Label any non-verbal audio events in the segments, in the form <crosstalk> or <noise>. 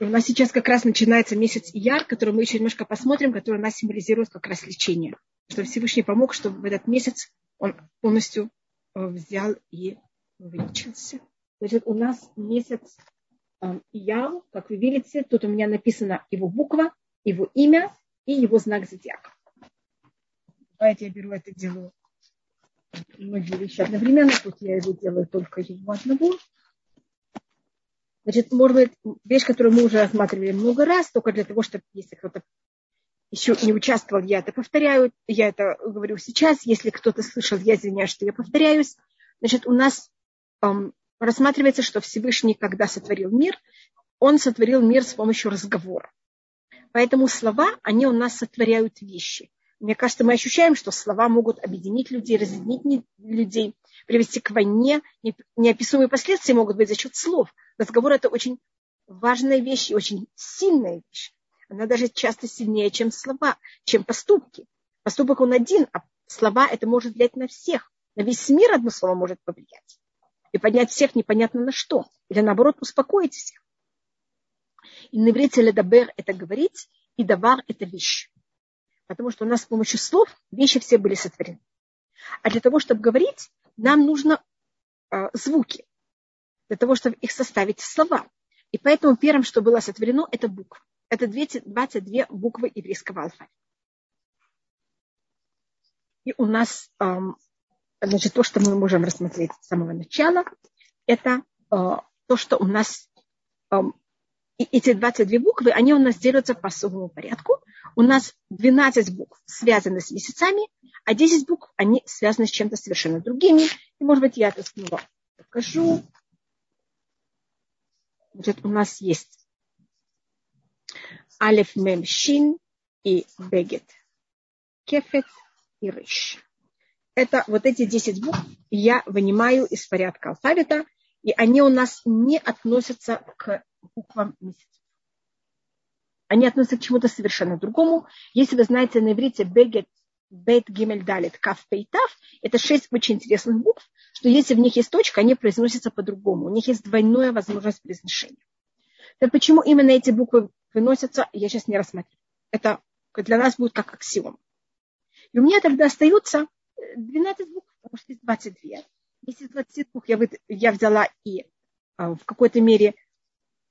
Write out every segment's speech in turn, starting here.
у нас сейчас как раз начинается месяц Яр, который мы еще немножко посмотрим, который у нас символизирует как раз лечение. Что Всевышний помог, чтобы в этот месяц он полностью э, взял и вылечился. Значит, у нас месяц э, Яр, как вы видите, тут у меня написана его буква, его имя и его знак зодиака. Давайте я беру это, делаю многие вещи одновременно. Тут я его делаю только его одного. Значит, может быть, вещь, которую мы уже рассматривали много раз, только для того, чтобы, если кто-то еще не участвовал, я это повторяю, я это говорю сейчас. Если кто-то слышал, я извиняюсь, что я повторяюсь. Значит, у нас эм, рассматривается, что Всевышний, когда сотворил мир, он сотворил мир с помощью разговора. Поэтому слова, они у нас сотворяют вещи. Мне кажется, мы ощущаем, что слова могут объединить людей, разъединить людей, привести к войне. Неописуемые последствия могут быть за счет слов. Разговор – это очень важная вещь и очень сильная вещь. Она даже часто сильнее, чем слова, чем поступки. Поступок он один, а слова это может влиять на всех. На весь мир одно слово может повлиять. И поднять всех непонятно на что. Или наоборот успокоить всех. И иврите ледабер – это говорить, и давар – это вещь. Потому что у нас с помощью слов вещи все были сотворены. А для того, чтобы говорить, нам нужно э, звуки. Для того, чтобы их составить в слова. И поэтому первым, что было сотворено, это буквы. Это 22 буквы еврейского алфавита. И у нас, эм, значит, то, что мы можем рассмотреть с самого начала, это э, то, что у нас и эти 22 буквы, они у нас делятся по особому порядку. У нас 12 букв связаны с месяцами, а 10 букв, они связаны с чем-то совершенно другими. И, может быть, я это снова покажу. Значит, у нас есть Алеф Мем Шин и Бегет. Кефет и Рыш. Это вот эти 10 букв я вынимаю из порядка алфавита, и они у нас не относятся к буквам месяцев. Они относятся к чему-то совершенно другому. Если вы знаете на иврите бегет, бет, гимель, далит, каф, пейтав, это шесть очень интересных букв, что если в них есть точка, они произносятся по-другому. У них есть двойная возможность произношения. Так почему именно эти буквы выносятся, я сейчас не рассматриваю. Это для нас будет как аксиом. И у меня тогда остается 12 букв, потому что есть 22. Если 20 букв я, вы, я взяла и а, в какой-то мере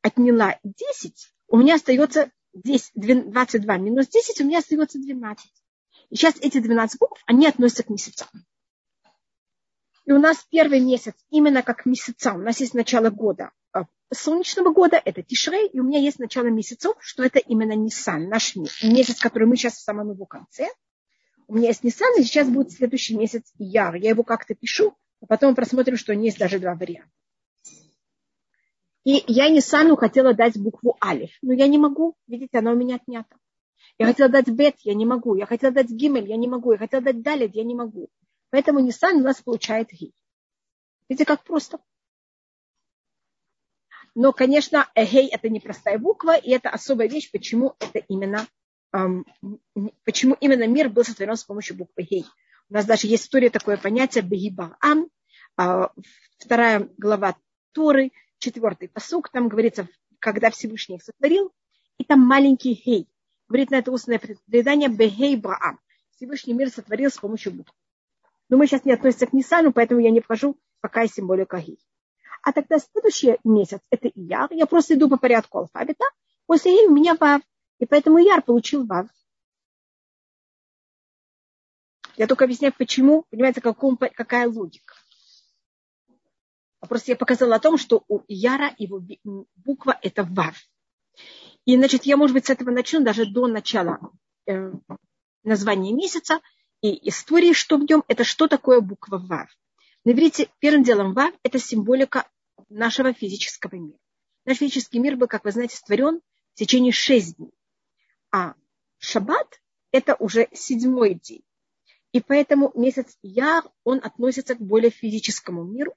отняла 10, у меня остается 10, 22 минус 10, у меня остается 12. И сейчас эти 12 букв, они относятся к месяцам. И у нас первый месяц именно как месяца. У нас есть начало года, а, солнечного года, это Тишрей, и у меня есть начало месяцев, что это именно Нисан, наш месяц, который мы сейчас в самом его конце. У меня есть Нисан, и сейчас будет следующий месяц Яр. Я его как-то пишу, а потом просмотрим, что есть даже два варианта. И я Нисану хотела дать букву Алиф, но я не могу, видите, она у меня отнята. Я хотела дать Бет, я не могу. Я хотела дать Гимель, я не могу. Я хотела дать Далит, я не могу. Поэтому Нисан у нас получает Ги. Видите, как просто. Но, конечно, Эгей это непростая буква, и это особая вещь, почему это именно, эм, почему именно мир был сотворен с помощью буквы Гей. У нас даже есть история такое понятие Бегибаам, э, вторая глава Торы, четвертый посук, там говорится, когда Всевышний их сотворил, и там маленький хей. Говорит на это устное предание Бехей Браам. Всевышний мир сотворил с помощью букв. Но мы сейчас не относимся к Нисану, поэтому я не вхожу пока и символика Гей. А тогда следующий месяц это Ияр. Я просто иду по порядку алфавита. После Ияр у меня Вав. И поэтому Ияр получил Вав. Я только объясняю, почему, понимаете, каком, какая логика. А просто я показала о том, что у Яра его буква это Вав. И, значит, я, может быть, с этого начну даже до начала э, названия месяца и истории, что в нем, это что такое буква Вав. На иврите первым делом Вав – это символика нашего физического мира. Наш физический мир был, как вы знаете, створен в течение шесть дней. А шаббат – это уже седьмой день. И поэтому месяц Яр, он относится к более физическому миру,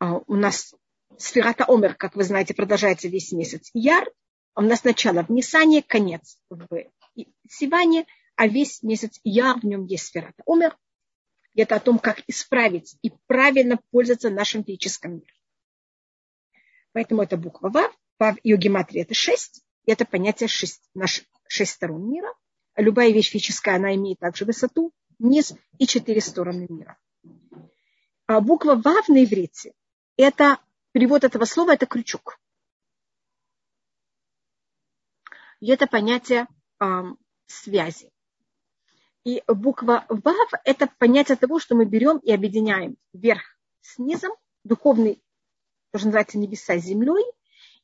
у нас сферата Омер, как вы знаете, продолжается весь месяц Яр. У нас начало в Нисане, конец в Сиване, а весь месяц Яр, в нем есть сферата Омер. И это о том, как исправить и правильно пользоваться нашим физическим миром. Поэтому это буква Вав. Вав ее гематрия это шесть. И это понятие шесть, наш шесть сторон мира. Любая вещь физическая, она имеет также высоту, низ и четыре стороны мира. А буква Вав на иврите, это перевод этого слова, это крючок. И это понятие э, связи. И буква Вав – это понятие того, что мы берем и объединяем верх с низом, духовный, тоже называется небеса с землей,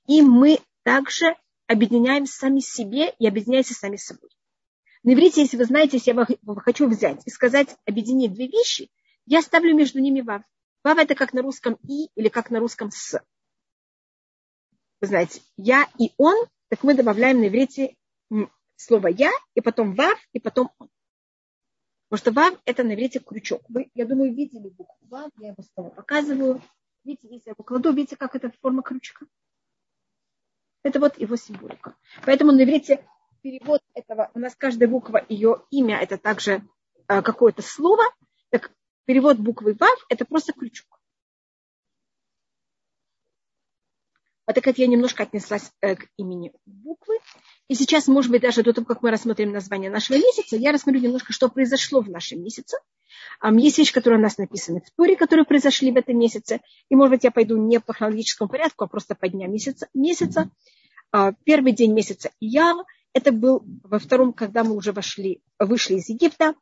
и мы также объединяем сами себе и объединяемся сами собой. На иврите, если вы знаете, если я хочу взять и сказать, объединить две вещи, я ставлю между ними вав. Вав это как на русском и или как на русском с. Вы знаете, я и он, так мы добавляем на иврите слово я, и потом вав, и потом он. Потому что вав это на иврите крючок. Вы, я думаю, видели букву вав, я его снова показываю. Видите, если я его кладу, видите, как это форма крючка? Это вот его символика. Поэтому на иврите перевод этого, у нас каждая буква, ее имя, это также э, какое-то слово. Так перевод буквы ВАВ – это просто крючок. Вот так как я немножко отнеслась э, к имени буквы. И сейчас, может быть, даже до того, как мы рассмотрим название нашего месяца, я рассмотрю немножко, что произошло в нашем месяце. Есть вещи, которые у нас написаны в Торе, которые произошли в этом месяце. И, может быть, я пойду не по хронологическому порядку, а просто по дням месяца. месяца. А, первый день месяца Ияр, это был во втором, когда мы уже вошли, вышли из Египта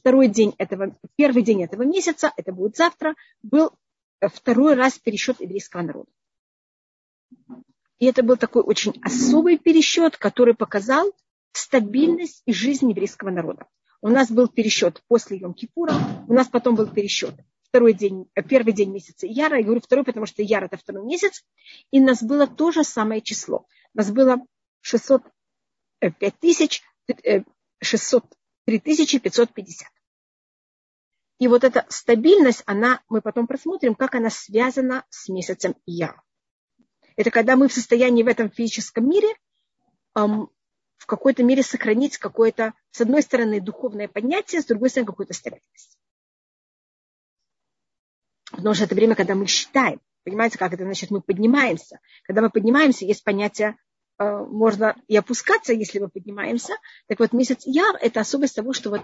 второй день этого, первый день этого месяца, это будет завтра, был э, второй раз пересчет еврейского народа. И это был такой очень особый пересчет, который показал стабильность и жизнь еврейского народа. У нас был пересчет после Йом-Кипура, у нас потом был пересчет второй день, э, первый день месяца Яра, я говорю второй, потому что Яра это второй месяц, и у нас было то же самое число. У Нас было 605 э, тысяч 600 3550. И вот эта стабильность, она, мы потом просмотрим, как она связана с месяцем Ияр. Это когда мы в состоянии в этом физическом мире эм, в какой-то мере сохранить какое-то, с одной стороны, духовное поднятие, с другой стороны, какую-то стабильность. Потому что это время, когда мы считаем. Понимаете, как это значит? Мы поднимаемся. Когда мы поднимаемся, есть понятие можно и опускаться, если мы поднимаемся. Так вот, месяц Яр – это особость того, что вот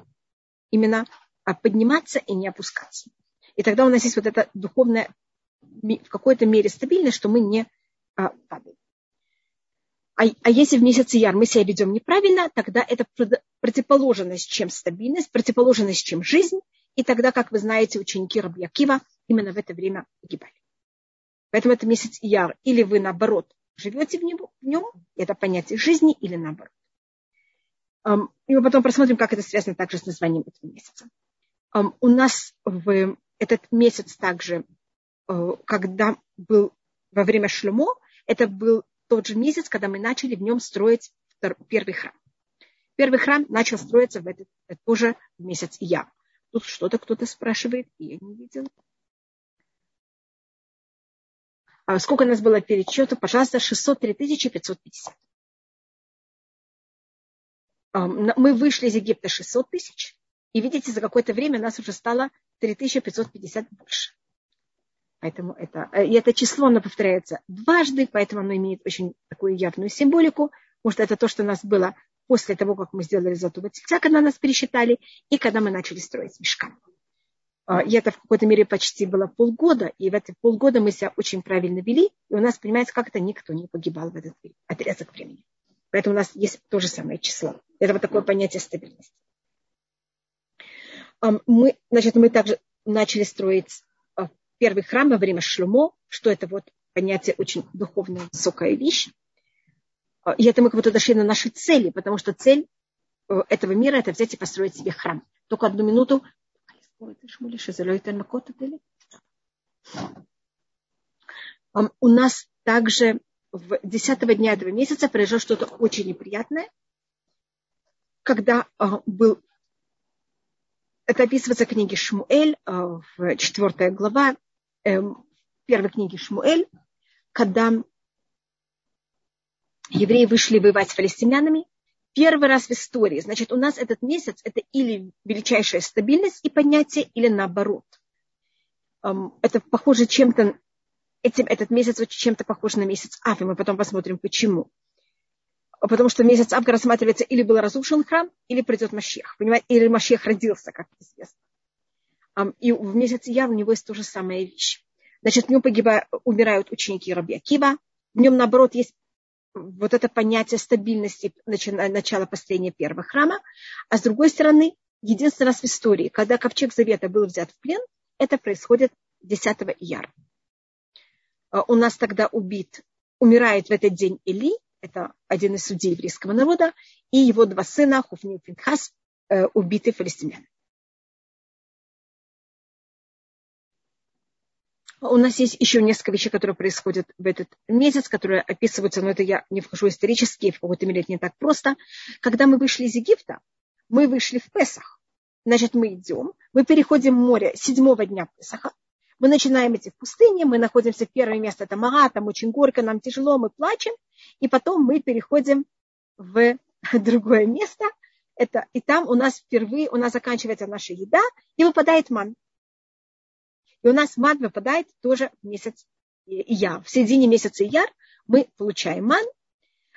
именно а, подниматься и не опускаться. И тогда у нас есть вот эта духовная в какой-то мере стабильность, что мы не а, падаем. А, а если в месяц Яр мы себя ведем неправильно, тогда это противоположность, чем стабильность, противоположность, чем жизнь. И тогда, как вы знаете, ученики Рабьякива именно в это время погибали. Поэтому это месяц Яр. Или вы, наоборот, живете в нем, в нем это понятие жизни, или наоборот. И мы потом посмотрим, как это связано также с названием этого месяца. У нас в этот месяц также, э, когда был во время Шлюмо, это был тот же месяц, когда мы начали в нем строить первый храм. Первый храм начал строиться в этот тоже в месяц Я. Тут что-то кто-то спрашивает, и я не видела. А сколько у нас было пересчетов? Пожалуйста, 603 550. Мы вышли из Египта 600 тысяч, и видите, за какое-то время нас уже стало 3550 больше. Поэтому это, э, и это число, оно повторяется дважды, поэтому оно имеет очень такую явную символику, потому что это то, что у нас было после того, как мы сделали золотого тельца, когда нас пересчитали, и когда мы начали строить мешкан. А, и это в какой-то мере почти было полгода, и в эти полгода мы себя очень правильно вели, и у нас, понимаете, как это никто не погибал в этот отрезок времени. Поэтому у нас есть то же самое число. Это вот такое понятие стабильности. Мы, значит, мы также начали строить первый храм во время Шлюмо, что это вот понятие очень духовная, высокая вещь. А, и это мы как будто дошли на наши цели, потому что цель э, этого мира – это взять и построить себе храм. Только одну минуту. У нас также в 10 дня этого месяца произошло что-то очень неприятное, когда а, был это описывается в книге Шмуэль, а, в 4 глава, Эм, первой книги Шмуэль, когда евреи вышли воевать с палестинянами, первый раз в истории. Значит, у нас этот месяц это или величайшая стабильность и поднятие, или наоборот. Эм, это похоже чем-то, этим, этот месяц чем-то похож на месяц Ав, и мы потом посмотрим, почему. Потому что месяц Ав рассматривается или был разрушен храм, или придет Машех. Понимаете? Или Машех родился, как известно. И в месяц Яр у него есть то же самая вещь. Значит, в нем погибают, умирают ученики Раби Акива. В нем, наоборот, есть вот это понятие стабильности начала построения первого храма. А с другой стороны, единственный раз в истории, когда ковчег Завета был взят в плен, это происходит 10 ияра. У нас тогда убит, умирает в этот день Или, это один из судей еврейского народа, и его два сына, Хуфни и Пинхас, э, убиты филистимлянами. У нас есть еще несколько вещей, которые происходят в этот месяц, которые описываются, но это я не вхожу исторически, в какой-то мере это не так просто. Когда мы вышли из Египта, мы вышли в Песах. Значит, мы идем, мы переходим море седьмого дня Песаха, мы начинаем идти в пустыне, мы находимся в первое место, это Мага, там очень горько, нам тяжело, мы плачем, и потом мы переходим в <laughs> другое место, это, и там у нас впервые, у нас заканчивается наша еда, и выпадает ман. И у нас ман выпадает тоже в месяц Ияр. В середине месяца Ияр мы получаем ман.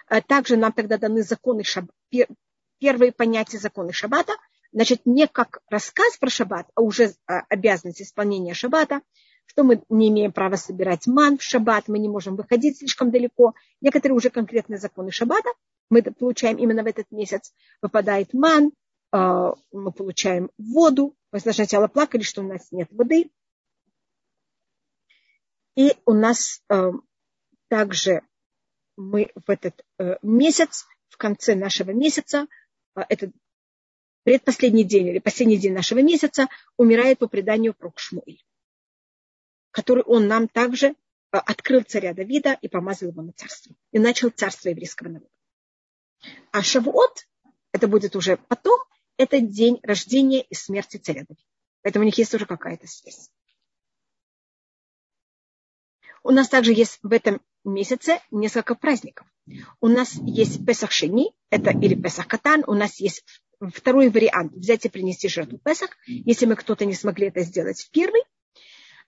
А также нам тогда даны законы шаб... первые понятия законы шаббата. Значит, не как рассказ про шаббат, а уже а, обязанность исполнения шаббата, что мы не имеем права собирать ман в шаббат, мы не можем выходить слишком далеко. Некоторые уже конкретные законы шаббата мы получаем именно в этот месяц. Выпадает ман, а, мы получаем воду. Мы сначала плакали, что у нас нет воды. И у нас э, также мы в этот э, месяц, в конце нашего месяца, э, это предпоследний день или последний день нашего месяца, умирает по преданию пророк Шмуэль, который он нам также э, открыл царя Давида и помазал его на царство. И начал царство еврейского народа. А Шавуот, это будет уже потом, это день рождения и смерти царя Давида. Поэтому у них есть тоже какая-то связь. У нас также есть в этом месяце несколько праздников. У нас есть Песах Шени, это или Песах Катан, у нас есть второй вариант, взять и принести жертву Песах. Если мы кто-то не смогли это сделать в первый,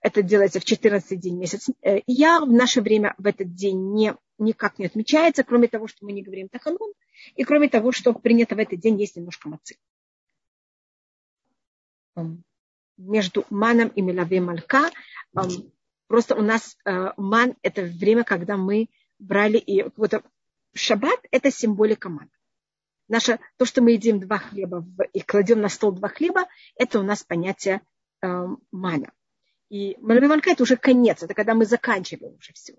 это делается в 14 день месяц. Э, я в наше время в этот день не, никак не отмечается, кроме того, что мы не говорим Таханун, и кроме того, что принято в этот день есть немножко мацы. Между маном и мелаве малька Просто у нас э, ман – это время, когда мы брали и вот шаббат – это символика мана. Наше, то, что мы едим два хлеба и кладем на стол два хлеба, это у нас понятие э, мана. И Малавиманка – это уже конец, это когда мы заканчиваем уже все.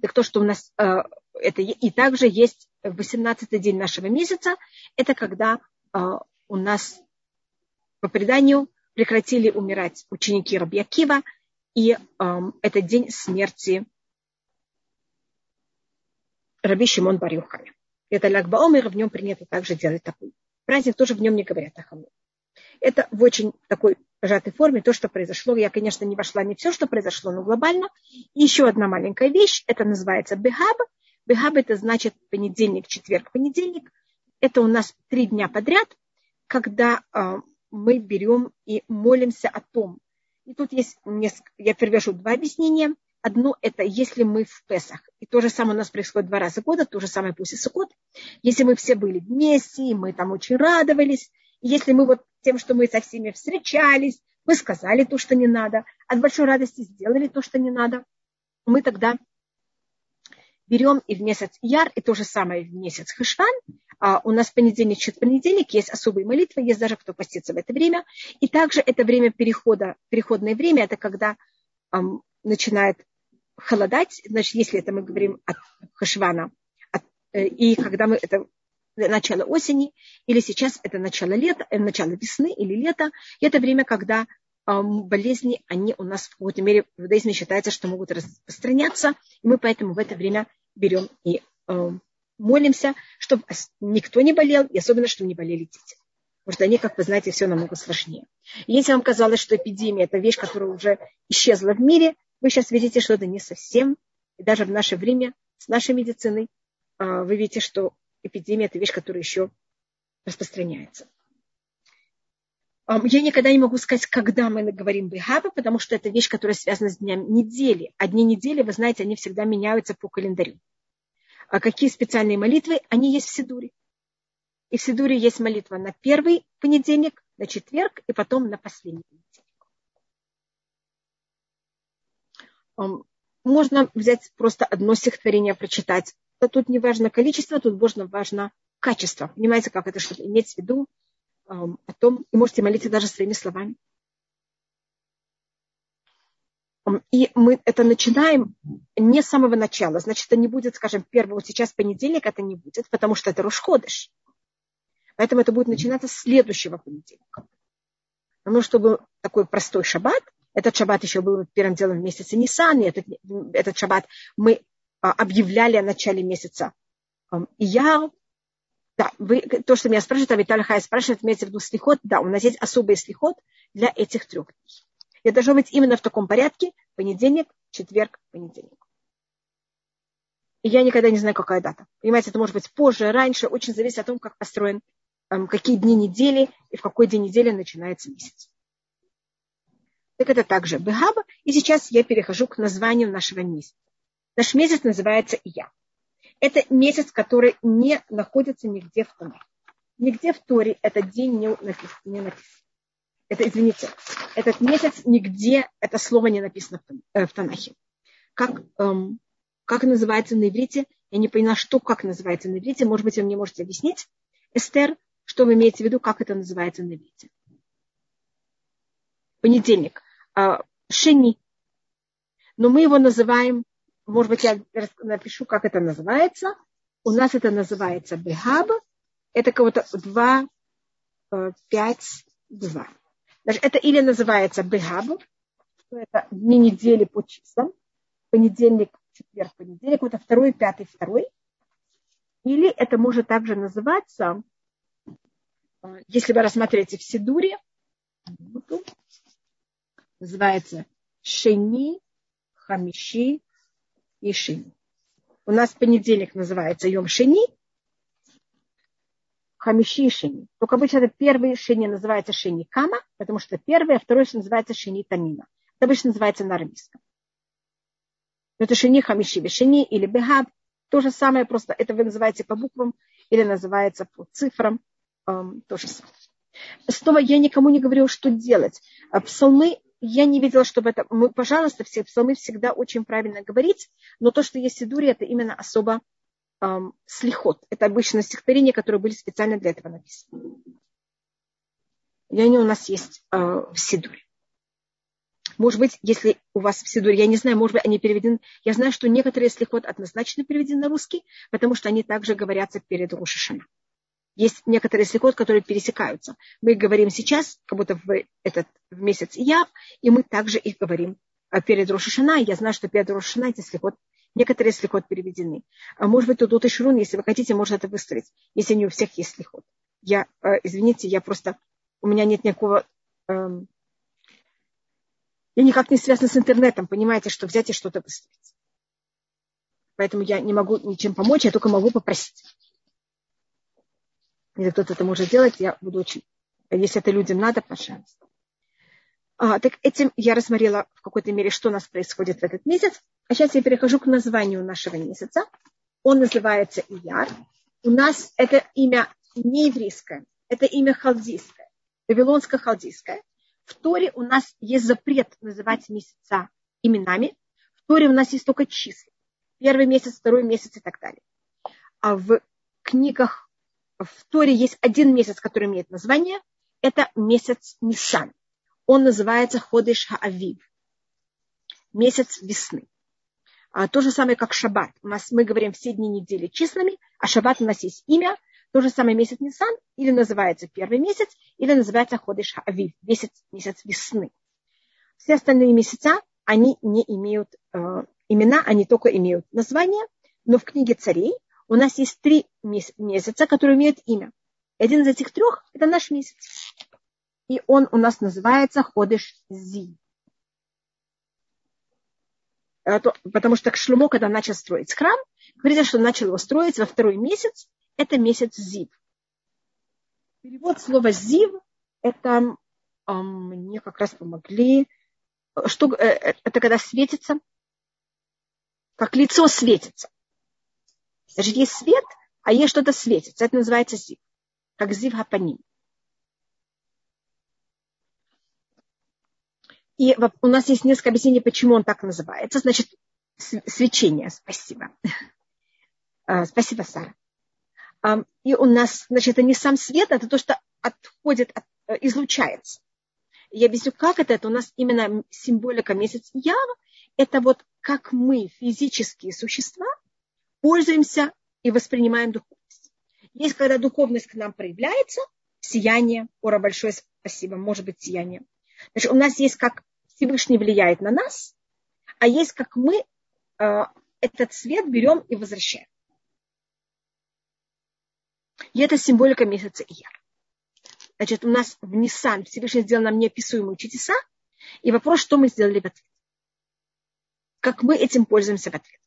Так то, что у нас э, это и также есть 18-й день нашего месяца, это когда э, у нас по преданию прекратили умирать ученики Рабьякива, и эм, это день смерти Раби Шимон Барюхами. Это Лагбаомер, в нем принято также делать такой праздник, тоже в нем не говорят о хаму. Это в очень такой сжатой форме то, что произошло. Я, конечно, не вошла не все, что произошло, но глобально. И еще одна маленькая вещь, это называется бехаб. Бехаб это значит понедельник, четверг, понедельник. Это у нас три дня подряд, когда э, мы берем и молимся о том. И тут есть несколько, я привяжу два объяснения. Одно – это если мы в Песах, и то же самое у нас происходит два раза в год, то же самое после Суккот. Если мы все были вместе, и мы там очень радовались, и если мы вот тем, что мы со всеми встречались, мы сказали то, что не надо, от большой радости сделали то, что не надо, мы тогда берем и в месяц Яр, и то же самое в месяц Хешван. А у нас понедельник, четверг, понедельник, есть особые молитвы, есть даже кто постится в это время. И также это время перехода, переходное время, это когда эм, начинает холодать, значит, если это мы говорим от Хешвана, от, э, и когда мы это начало осени, или сейчас это начало лета, э, начало весны или лета, и это время, когда болезни, они у нас в какой-то мере в иудаизме считается, что могут распространяться, и мы поэтому в это время берем и э, молимся, чтобы никто не болел, и особенно, чтобы не болели дети. Потому что они, как вы знаете, все намного сложнее. И если вам казалось, что эпидемия – это вещь, которая уже исчезла в мире, вы сейчас видите, что это не совсем. И даже в наше время с нашей медициной э, вы видите, что эпидемия – это вещь, которая еще распространяется. Я никогда не могу сказать, когда мы говорим Бехаба, потому что это вещь, которая связана с днями недели. А дни недели, вы знаете, они всегда меняются по календарю. А какие специальные молитвы? Они есть в Сидуре. И в Сидуре есть молитва на первый понедельник, на четверг и потом на последний понедельник. Можно взять просто одно стихотворение, прочитать. Тут не важно количество, тут важно, важно качество. Понимаете, как это, чтобы иметь в виду о том, и можете молиться даже своими словами. И мы это начинаем не с самого начала. Значит, это не будет, скажем, первого, сейчас понедельник это не будет, потому что это Рушходыш. Поэтому это будет начинаться с следующего понедельника. Но чтобы такой простой шаббат, этот шаббат еще был первым делом в месяце Нисан, и этот, этот шаббат мы а, объявляли о начале месяца Ияр, да, вы, то, что меня спрашивает, а Виталий Хай спрашивает, имеется в виду слихот. Да, у нас есть особый слихот для этих трех дней. Это должно быть именно в таком порядке. Понедельник, четверг, понедельник. И я никогда не знаю, какая дата. Понимаете, это может быть позже, раньше. Очень зависит от того, как построен, эм, какие дни недели и в какой день недели начинается месяц. Так это также Бехаба. И сейчас я перехожу к названию нашего месяца. Наш месяц называется Я. Это месяц, который не находится нигде в Торе. Нигде в Торе этот день не написан. Это, извините, этот месяц нигде это слово не написано в э, Танахе. Как, эм, как называется на иврите? Я не поняла, что как называется на иврите. Может быть, вы мне можете объяснить, Эстер, что вы имеете в виду, как это называется на иврите? Понедельник. Э, шени. Но мы его называем может быть, я напишу, как это называется. У нас это называется бехаб. Это кого-то 2, 5, 2. Даже это или называется бехаб, что это дни недели по числам. Понедельник, четверг, понедельник. Это второй, пятый, второй. Или это может также называться, если вы рассмотрите в Сидуре, называется Шени, Хамиши, и Шини. У нас понедельник называется Йом Шини, Хамиши и Шини. Только обычно это первый Шини называется Шини Кама, потому что первый, а второй называется Шини Тамина. Это обычно называется на арамейском. Это Шини Хамиши Шини или Бехаб. То же самое, просто это вы называете по буквам или называется по цифрам. Эм, то же самое. Снова я никому не говорю, что делать. Псалмы я не видела, чтобы это... Мы, пожалуйста, все псалмы всегда очень правильно говорить, но то, что есть в Сидуре, это именно особо слихот. Это обычно стихотворения, которые были специально для этого написаны. И они у нас есть э, в Сидуре. Может быть, если у вас в Сидуре, я не знаю, может быть, они переведены. Я знаю, что некоторые слихот однозначно переведены на русский, потому что они также говорятся перед Рошишана. Есть некоторые слихот, которые пересекаются. Мы их говорим сейчас, как будто в этот в месяц Яв, и мы также их говорим а, перед Рошашана. Я знаю, что перед Рошашана эти слихот, некоторые слихот переведены. А может быть, тут и Шрун, если вы хотите, можно это выстроить, если не у всех есть слихот. Я, э, извините, я просто, у меня нет никакого, эм, я никак не связана с интернетом, понимаете, что взять и что-то выстроить. Поэтому я не могу ничем помочь, я только могу попросить если кто-то это может делать, я буду очень... Если это людям надо, пожалуйста. А, так этим я рассмотрела в какой-то мере, что у нас происходит в этот месяц. А сейчас я перехожу к названию нашего месяца. Он называется Ияр. У нас это имя не еврейское, это имя халдийское, вавилонско-халдийское. В Торе у нас есть запрет называть месяца именами. В Торе у нас есть только числа. Первый месяц, второй месяц и так далее. А в книгах в Торе есть один месяц, который имеет название. Это месяц Нисан. Он называется Ходыш Хаавив. Месяц весны. А, то же самое, как Шаббат. У нас мы говорим все дни недели числами, а Шаббат у нас есть имя. То же самое месяц Нисан, или называется первый месяц, или называется Ходыш Хаавив, месяц, месяц весны. Все остальные месяца, они не имеют э, имена, они только имеют название, но в книге царей у нас есть три месяца, которые имеют имя. Один из этих трех – это наш месяц. И он у нас называется Ходыш Зи. Потому что Шлюмо, когда начал строить храм, говорится, что начал его строить во второй месяц. Это месяц Зив. Перевод слова Зив – это мне как раз помогли. Что, э, э, это когда светится, как лицо светится. Значит, есть свет, а есть что-то светится. Это называется зив. Как зив хапаним. И у нас есть несколько объяснений, почему он так называется. Значит, свечение. Спасибо. А, спасибо, Сара. И у нас, значит, это не сам свет, это то, что отходит, э, излучается. Я объясню, как это. Это у нас именно символика месяц Ява. Это вот как мы, физические существа, пользуемся и воспринимаем духовность. Есть, когда духовность к нам проявляется, сияние, ора, большое спасибо, может быть, сияние. Значит, у нас есть как Всевышний влияет на нас, а есть как мы э, этот свет берем и возвращаем. И это символика месяца Ияр. Значит, у нас в Ниссан Всевышний сделал нам неописуемые чудеса, и вопрос, что мы сделали в ответ. Как мы этим пользуемся в ответ.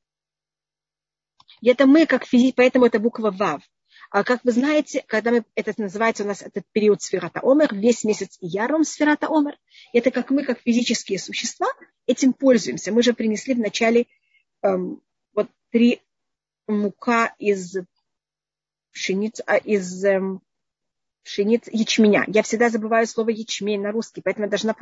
И это мы, как физик, поэтому это буква ВАВ. А как вы знаете, когда мы, это называется у нас этот период сферата Омер, весь месяц Яром сферата Омер, это как мы, как физические существа, этим пользуемся. Мы же принесли вначале эм, вот три мука из пшеницы, а, из эм, пшеницы, ячменя. Я всегда забываю слово ячмень на русский, поэтому я должна,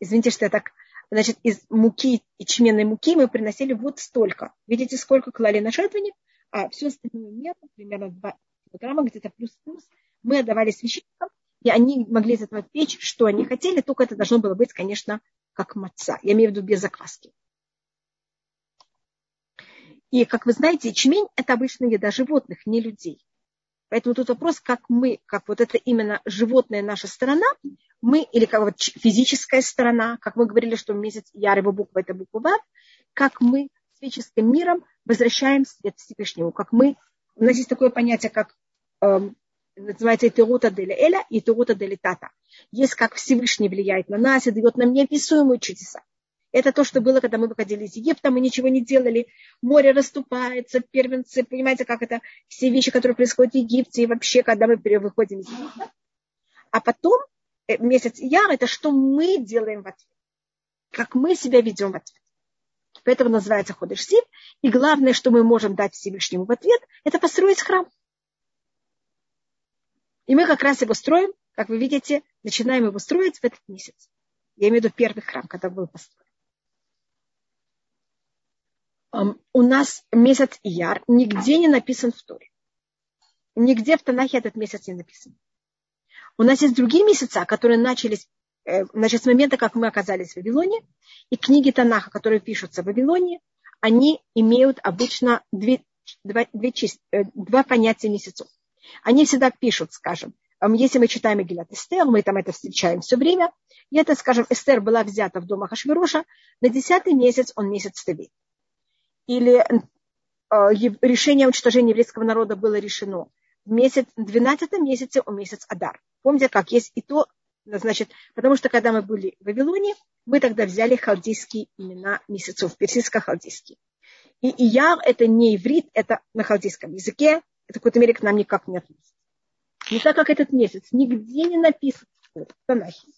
извините, что я так, значит, из муки, ячменной муки мы приносили вот столько. Видите, сколько клали на жертвенник, а все остальное нет, примерно 2 килограмма, где-то плюс-плюс. Мы отдавали священникам, и они могли из этого печь, что они хотели, только это должно было быть, конечно, как маца. Я имею в виду без закваски. И, как вы знаете, ячмень – это обычная еда животных, не людей. Поэтому тут вопрос, как мы, как вот это именно животная наша сторона, мы, или как вот физическая сторона, как мы говорили, что месяц Яр, его буква – это буква Вав, как мы с физическим миром возвращаем свет Всевышнему, как мы, у нас есть такое понятие, как называется Итерута деля Эля и Итерута деля Тата. Есть как Всевышний влияет на нас и дает нам неописуемые чудеса. Это то, что было, когда мы выходили из Египта, мы ничего не делали. Море расступается, первенцы, понимаете, как это, все вещи, которые происходят в Египте, и вообще, когда мы выходим из Египта. А потом э, месяц Яр – это что мы делаем в ответ. Как мы себя ведем в ответ. Поэтому называется Ходыш Сив. И главное, что мы можем дать Всевышнему в ответ, это построить храм. И мы как раз его строим, как вы видите, начинаем его строить в этот месяц. Я имею в виду первый храм, когда был построен. У нас месяц Ияр нигде не написан в Торе. Нигде в Танахе этот месяц не написан. У нас есть другие месяца, которые начались э, значит, с момента, как мы оказались в Вавилоне, и книги Танаха, которые пишутся в Вавилоне, они имеют обычно две, два, две, э, два понятия месяцев. Они всегда пишут, скажем, если мы читаем Мегилат Эстер, мы там это встречаем все время, и это, скажем, Эстер была взята в дома Хашвироша, на десятый месяц он месяц Тевит. Или э, решение уничтожения еврейского народа было решено в месяц, 12 месяце у месяц Адар. Помните, как есть и то, значит, потому что когда мы были в Вавилоне, мы тогда взяли халдейские имена месяцев, персидско-халдейские. И Ияр – это не иврит, это на халдейском языке, это в какой-то мере к нам никак не относится. Не так, как этот месяц. Нигде не написано в Танахе.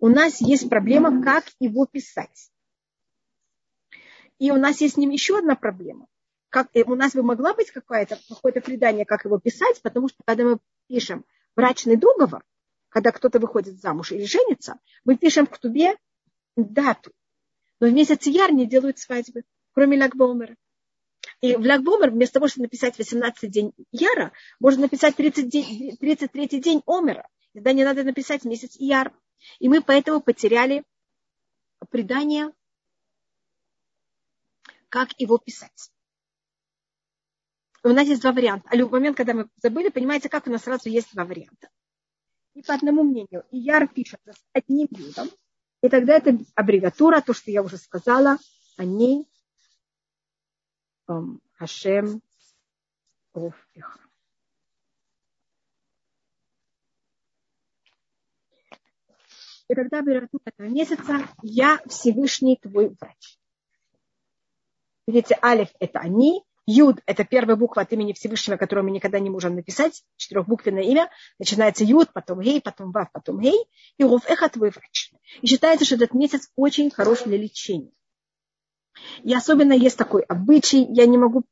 У нас есть проблема, как его писать. И у нас есть с ним еще одна проблема. Как, э, у нас бы могла быть какое-то какое предание, как его писать, потому что когда мы пишем брачный договор, когда кто-то выходит замуж или женится, мы пишем в ктубе дату. Но в месяц Яр не делают свадьбы, кроме Лагбомера. И в Лагбомер вместо того, чтобы написать 18 день Яра, можно написать 30 день, 33 день Омера. Тогда не надо написать месяц Яр. И мы поэтому потеряли предание, как его писать. У нас есть два варианта. А любой момент, когда мы забыли, понимаете, как у нас сразу есть два варианта. И по одному мнению, Ияр пишется с одним видом, и тогда это аббревиатура, то, что я уже сказала, они Хашем Рофиха. И когда аббревиатура этого месяца, я Всевышний твой врач. Видите, алиф – это они, Юд – это первая буква от имени Всевышнего, которую мы никогда не можем написать, четырехбуквенное имя. Начинается Юд, потом Гей, потом Вав, потом Гей. И Руф Эхат твой врач. И считается, что этот месяц очень хорош для лечения. И особенно есть такой обычай, я не могу,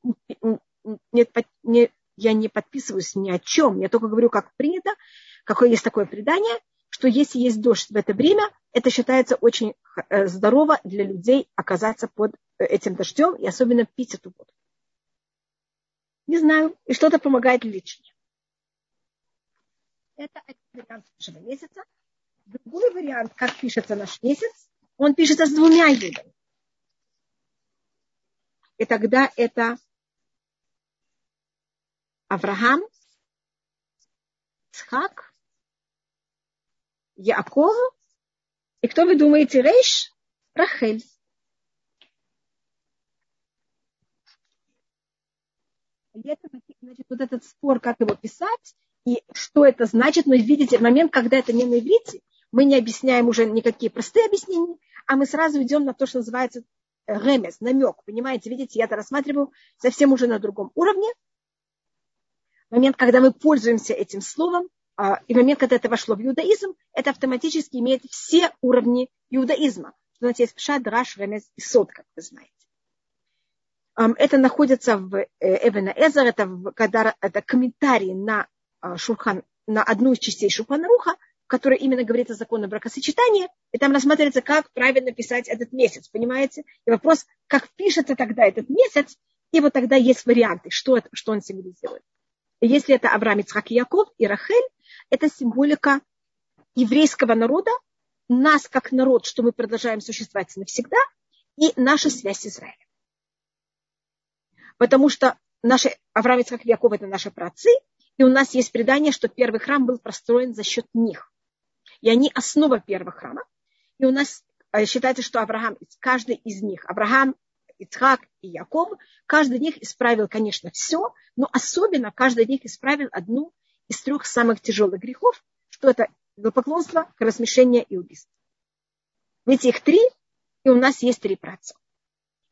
не, не, я не подписываюсь ни о чем, я только говорю, как принято, какое есть такое предание, что если есть дождь в это время, это считается очень э, здорово для людей оказаться под э, этим дождем и особенно пить эту воду. Не знаю, и что-то помогает лечению. Это вариант нашего месяца. Другой вариант, как пишется наш месяц, он пишется с двумя юдами. И тогда это Авраам, Цхак, Яков. И кто вы думаете, Рейш? Рахель. Это, значит, вот этот спор, как его писать, и что это значит, но видите, момент, когда это не на иврите, мы не объясняем уже никакие простые объяснения, а мы сразу идем на то, что называется ремес, намек, понимаете, видите, я это рассматриваю совсем уже на другом уровне. Момент, когда мы пользуемся этим словом, а, и момент, когда это вошло в иудаизм, это автоматически имеет все уровни иудаизма. У нас есть пшат, драш, ремес и сот, как вы знаете. Это находится в Эвена Эзер, это, когда, это комментарий на а, Шурхан, на одну из частей Шурхана Руха, в которой именно говорится о законе бракосочетания, и там рассматривается, как правильно писать этот месяц, понимаете? И вопрос, как пишется тогда этот месяц, и вот тогда есть варианты, что, это, что он символизирует. Если это Авраам, Ицхак и Яков и Рахель, это символика еврейского народа, нас как народ, что мы продолжаем существовать навсегда, и наша связь с Израилем. Потому что наши Авраам, Ицхак и Яков – это наши праотцы, и у нас есть предание, что первый храм был построен за счет них. И они основа первого храма. И у нас э, считается, что Авраам, каждый из них, Авраам, Ицхак и Яков, каждый из них исправил, конечно, все, но особенно каждый из них исправил одну из трех самых тяжелых грехов, что это поклонство, размешение и убийство. Ведь их три, и у нас есть три праца.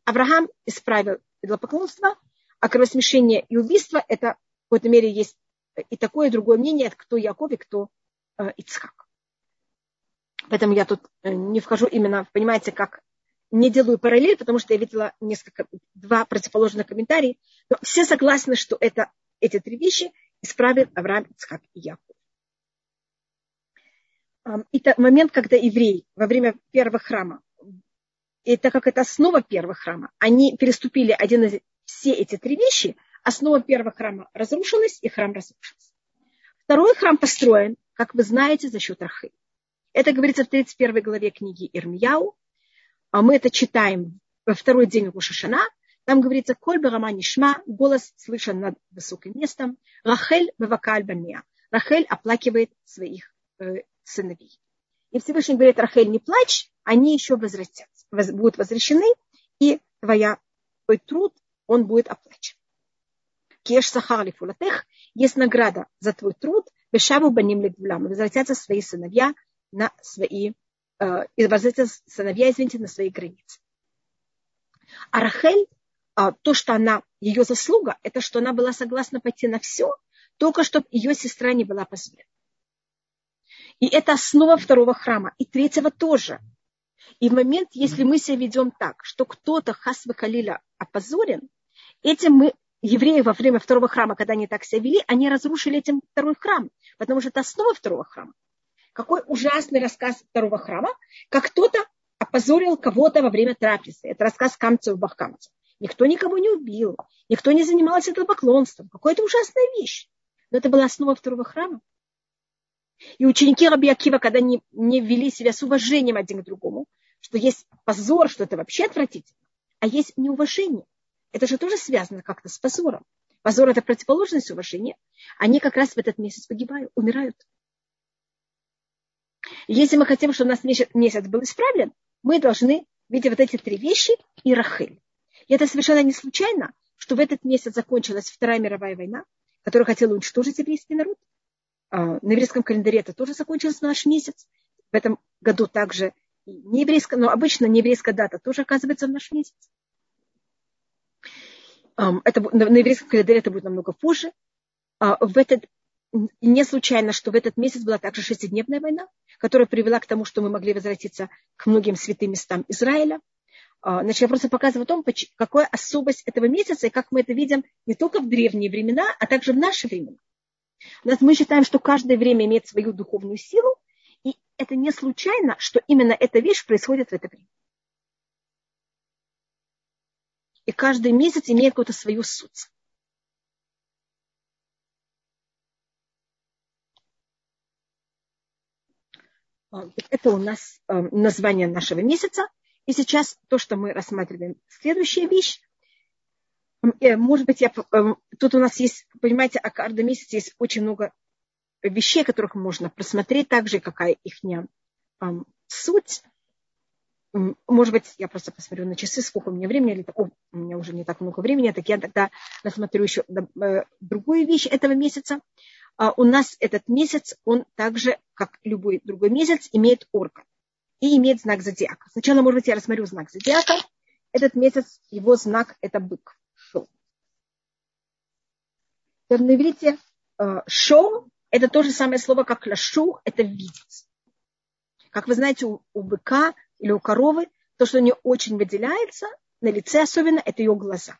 Авраам исправил идолопоклонство, а кровосмешение и убийство это в какой-то мере есть и такое и другое мнение, кто Яков и кто э, Ицхак. Поэтому я тут э, не вхожу именно, понимаете, как не делаю параллель, потому что я видела несколько, два противоположных комментария. Но все согласны, что это, эти три вещи исправил Авраам, Ицхак и Яков. Это момент, когда евреи во время первого храма, и так как это основа первого храма, они переступили один из все эти три вещи, основа первого храма разрушилась, и храм разрушился. Второй храм построен, как вы знаете, за счет Рахы. Это говорится в 31 главе книги Ирмияу. А мы это читаем во второй день Рошашана. Там говорится, коль барама нишма, голос слышен над высоким местом. Рахель бавакаль бамия. Рахель оплакивает своих э, сыновей. И Всевышний говорит, Рахель, не плачь, они еще возвратятся, будут возвращены, и твоя, твой труд, он будет оплачен. Кеш сахар лифулатех, есть награда за твой труд, бешаву баним легвулам, возвратятся свои сыновья на свои, э, возвратятся сыновья, извините, на свои границы. А Рахель, э, то, что она, ее заслуга, это что она была согласна пойти на все, только чтобы ее сестра не была позволена. И это основа второго храма. И третьего тоже. И в момент, если мы себя ведем так, что кто-то хасва калиля опозорен, этим мы евреи во время второго храма, когда они так себя вели, они разрушили этим второй храм, потому что это основа второго храма. Какой ужасный рассказ второго храма, как кто-то опозорил кого-то во время трапезы. Это рассказ Камцева Бахкамца. Никто никого не убил, никто не занимался этого поклонством. Какая-то ужасная вещь. Но это была основа второго храма. И ученики Раби Акива, когда не, не вели себя с уважением один к другому, что есть позор, что это вообще отвратительно, а есть неуважение. Это же тоже связано как-то с позором. Позор – это противоположность уважения. Они как раз в этот месяц погибают, умирают. Если мы хотим, чтобы у нас месяц был исправлен, мы должны видеть вот эти три вещи и Рахель. И это совершенно не случайно, что в этот месяц закончилась Вторая мировая война, которая хотела уничтожить еврейский народ. А, на еврейском календаре это тоже закончилось наш месяц. В этом году также не еврейская, но обычно не еврейская дата тоже оказывается в наш месяц. это, на еврейском календаре это будет намного позже. А, в этот, не случайно, что в этот месяц была также шестидневная война, которая привела к тому, что мы могли возвратиться к многим святым местам Израиля. А, значит, я просто показываю о том, какая особость этого месяца и как мы это видим не только в древние времена, а также в наши времена. У нас мы считаем, что каждое время имеет свою духовную силу, и это не случайно, что именно эта вещь происходит в это время. И каждый месяц имеет какую-то свою суть. Это у нас а, название нашего месяца. И сейчас то, что мы рассматриваем, следующая вещь. Э, может быть, я, тут у нас есть, понимаете, о каждом месяце есть очень много вещей, которых можно просмотреть, также какая их суть. Может быть, я просто посмотрю на часы, сколько у меня времени, или о, у меня уже не так много времени, так я тогда рассмотрю еще э, другую вещь этого месяца. А у нас этот месяц, он также, как любой другой месяц, имеет орган и имеет знак зодиака. Сначала, может быть, я рассмотрю знак зодиака. Этот месяц, его знак – это бык. Шоу. На иврите шоу – это то же самое слово, как лашу – это видеть. Как вы знаете, у, у быка или у коровы, то, что у нее очень выделяется, на лице особенно, это ее глаза.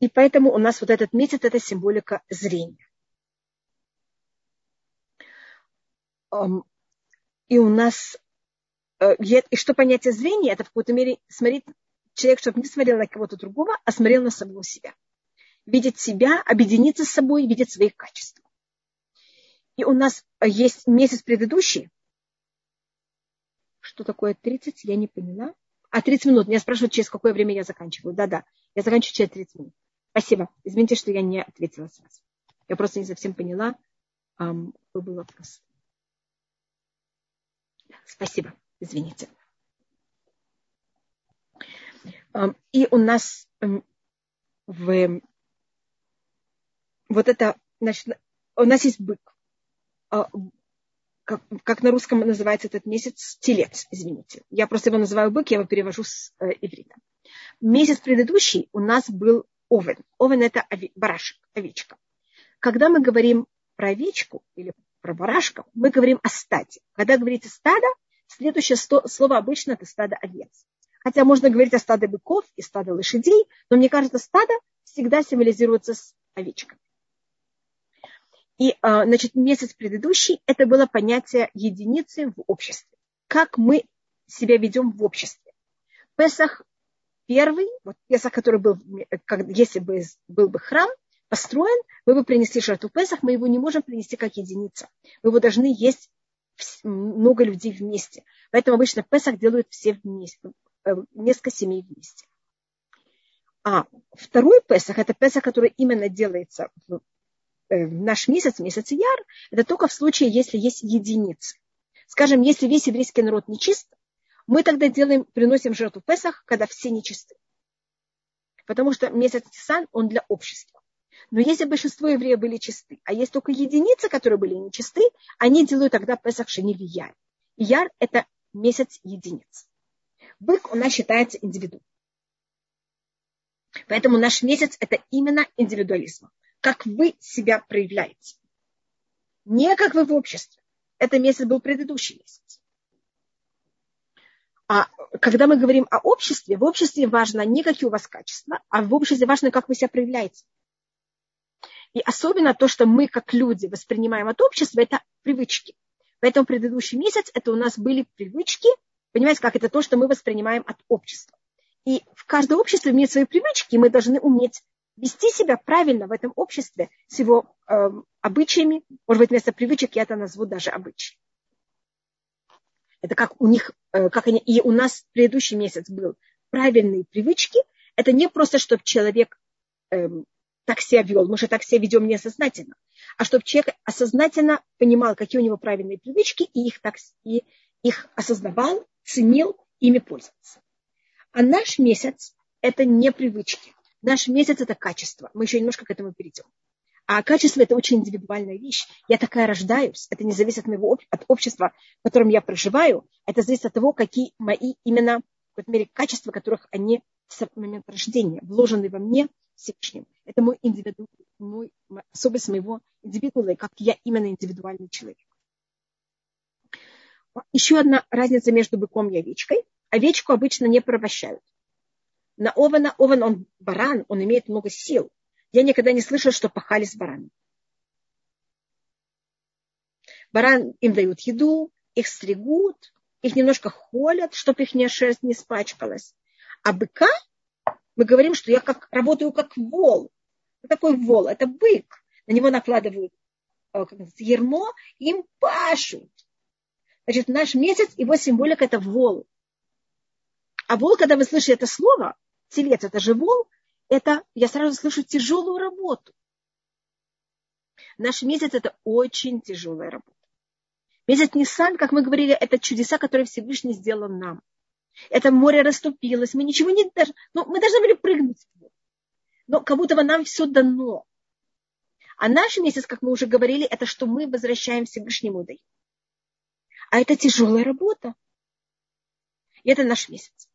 И поэтому у нас вот этот месяц – это символика зрения. И у нас, э, и что понятие зрения, это в какой-то мере смотреть, человек, чтобы не смотрел на кого-то другого, а смотрел на самого себя. Видеть себя, объединиться с собой, видеть свои качества. И у нас есть месяц предыдущий, что такое 30, я не поняла. А, 30 минут. Меня спрашивают, через какое время я заканчиваю. Да-да, я заканчиваю через 30 минут. Спасибо. Извините, что я не ответила сразу. Я просто не совсем поняла, какой был вопрос. Спасибо. Извините. И у нас в вот это, значит, у нас есть бык. А, как, как на русском называется этот месяц, телец, извините. Я просто его называю бык, я его перевожу с э, иврита. Месяц предыдущий у нас был овен. Овен – это барашек, овечка. Когда мы говорим про овечку или про барашка, мы говорим о стаде. Когда говорите стадо, следующее слово обычно – это стадо овец. Хотя можно говорить о стаде быков и стаде лошадей, но мне кажется, стадо всегда символизируется с овечкой. И, а, значит, месяц предыдущий – это было понятие единицы в обществе. Как мы себя ведем в обществе. Песах первый, вот Песах, который был, если бы был бы храм построен, мы бы принесли жертву Песах, мы его не можем принести как единица. Мы его должны есть много людей вместе. Поэтому обычно Песах делают все вместе, э, несколько семей вместе. А второй Песах, это Песах, который именно делается в Э, наш месяц, месяц Яр, это только в случае, если есть единицы. Скажем, если весь еврейский народ нечист, мы тогда делаем, приносим жертву Песах, когда все нечисты. Потому что месяц Тисан, он для общества. Но если большинство евреев были чисты, а есть только единицы, которые были нечисты, они делают тогда Песах Шенили Яр. Яр – это месяц единиц. Бык у нас считается индивидуумом. Поэтому наш месяц – это именно индивидуализм как вы себя проявляете. Не как вы в обществе. Это месяц был предыдущий месяц. А когда мы говорим о обществе, в обществе важно не какие у вас качества, а в обществе важно, как вы себя проявляете. И особенно то, что мы как люди воспринимаем от общества, это привычки. Поэтому предыдущий месяц это у нас были привычки, понимаете, как это то, что мы воспринимаем от общества. И в каждое общество имеет свои привычки, и мы должны уметь вести себя правильно в этом обществе с его э, обычаями. Может быть, вместо привычек я это назову даже обычаи. Это как у них, э, как они, и у нас предыдущий месяц был правильные привычки. Это не просто, чтобы человек э, так себя вел, мы же так себя ведем неосознательно, а чтобы человек осознательно понимал, какие у него правильные привычки, и их, так, и их осознавал, ценил, ими пользовался. А наш месяц – это не привычки. Наш месяц – это качество. Мы еще немножко к этому перейдем. А качество – это очень индивидуальная вещь. Я такая рождаюсь. Это не зависит от моего от общества, в котором я проживаю. Это зависит от того, какие мои именно в какой-то мере качества, которых они с момента рождения, вложенный во мне Всевышним. Это мой, индивиду, мой особенность моего индивидуума, как я именно индивидуальный человек. Еще одна разница между быком и овечкой. Овечку обычно не порабощают. На ована, ован он баран, он имеет много сил. Я никогда не слышала, что пахали с бараном. Баран им дают еду, их стригут, их немножко холят, чтобы их шерсть не испачкалась. А быка, мы говорим, что я как, работаю как вол. Что такой вол? Это бык. На него накладывают э, ермо, им пашут. Значит, наш месяц, его символика – это вол. А вол, когда вы слышите это слово, телец – это же вол, это, я сразу слышу тяжелую работу. Наш месяц – это очень тяжелая работа. Месяц Ниссан, как мы говорили, это чудеса, которые Всевышний сделал нам. Это море расступилось, мы ничего не должны, ну, мы должны были прыгнуть в него. Но как будто бы нам все дано. А наш месяц, как мы уже говорили, это что мы возвращаем Всевышнему даем. А это тяжелая работа. И это наш месяц.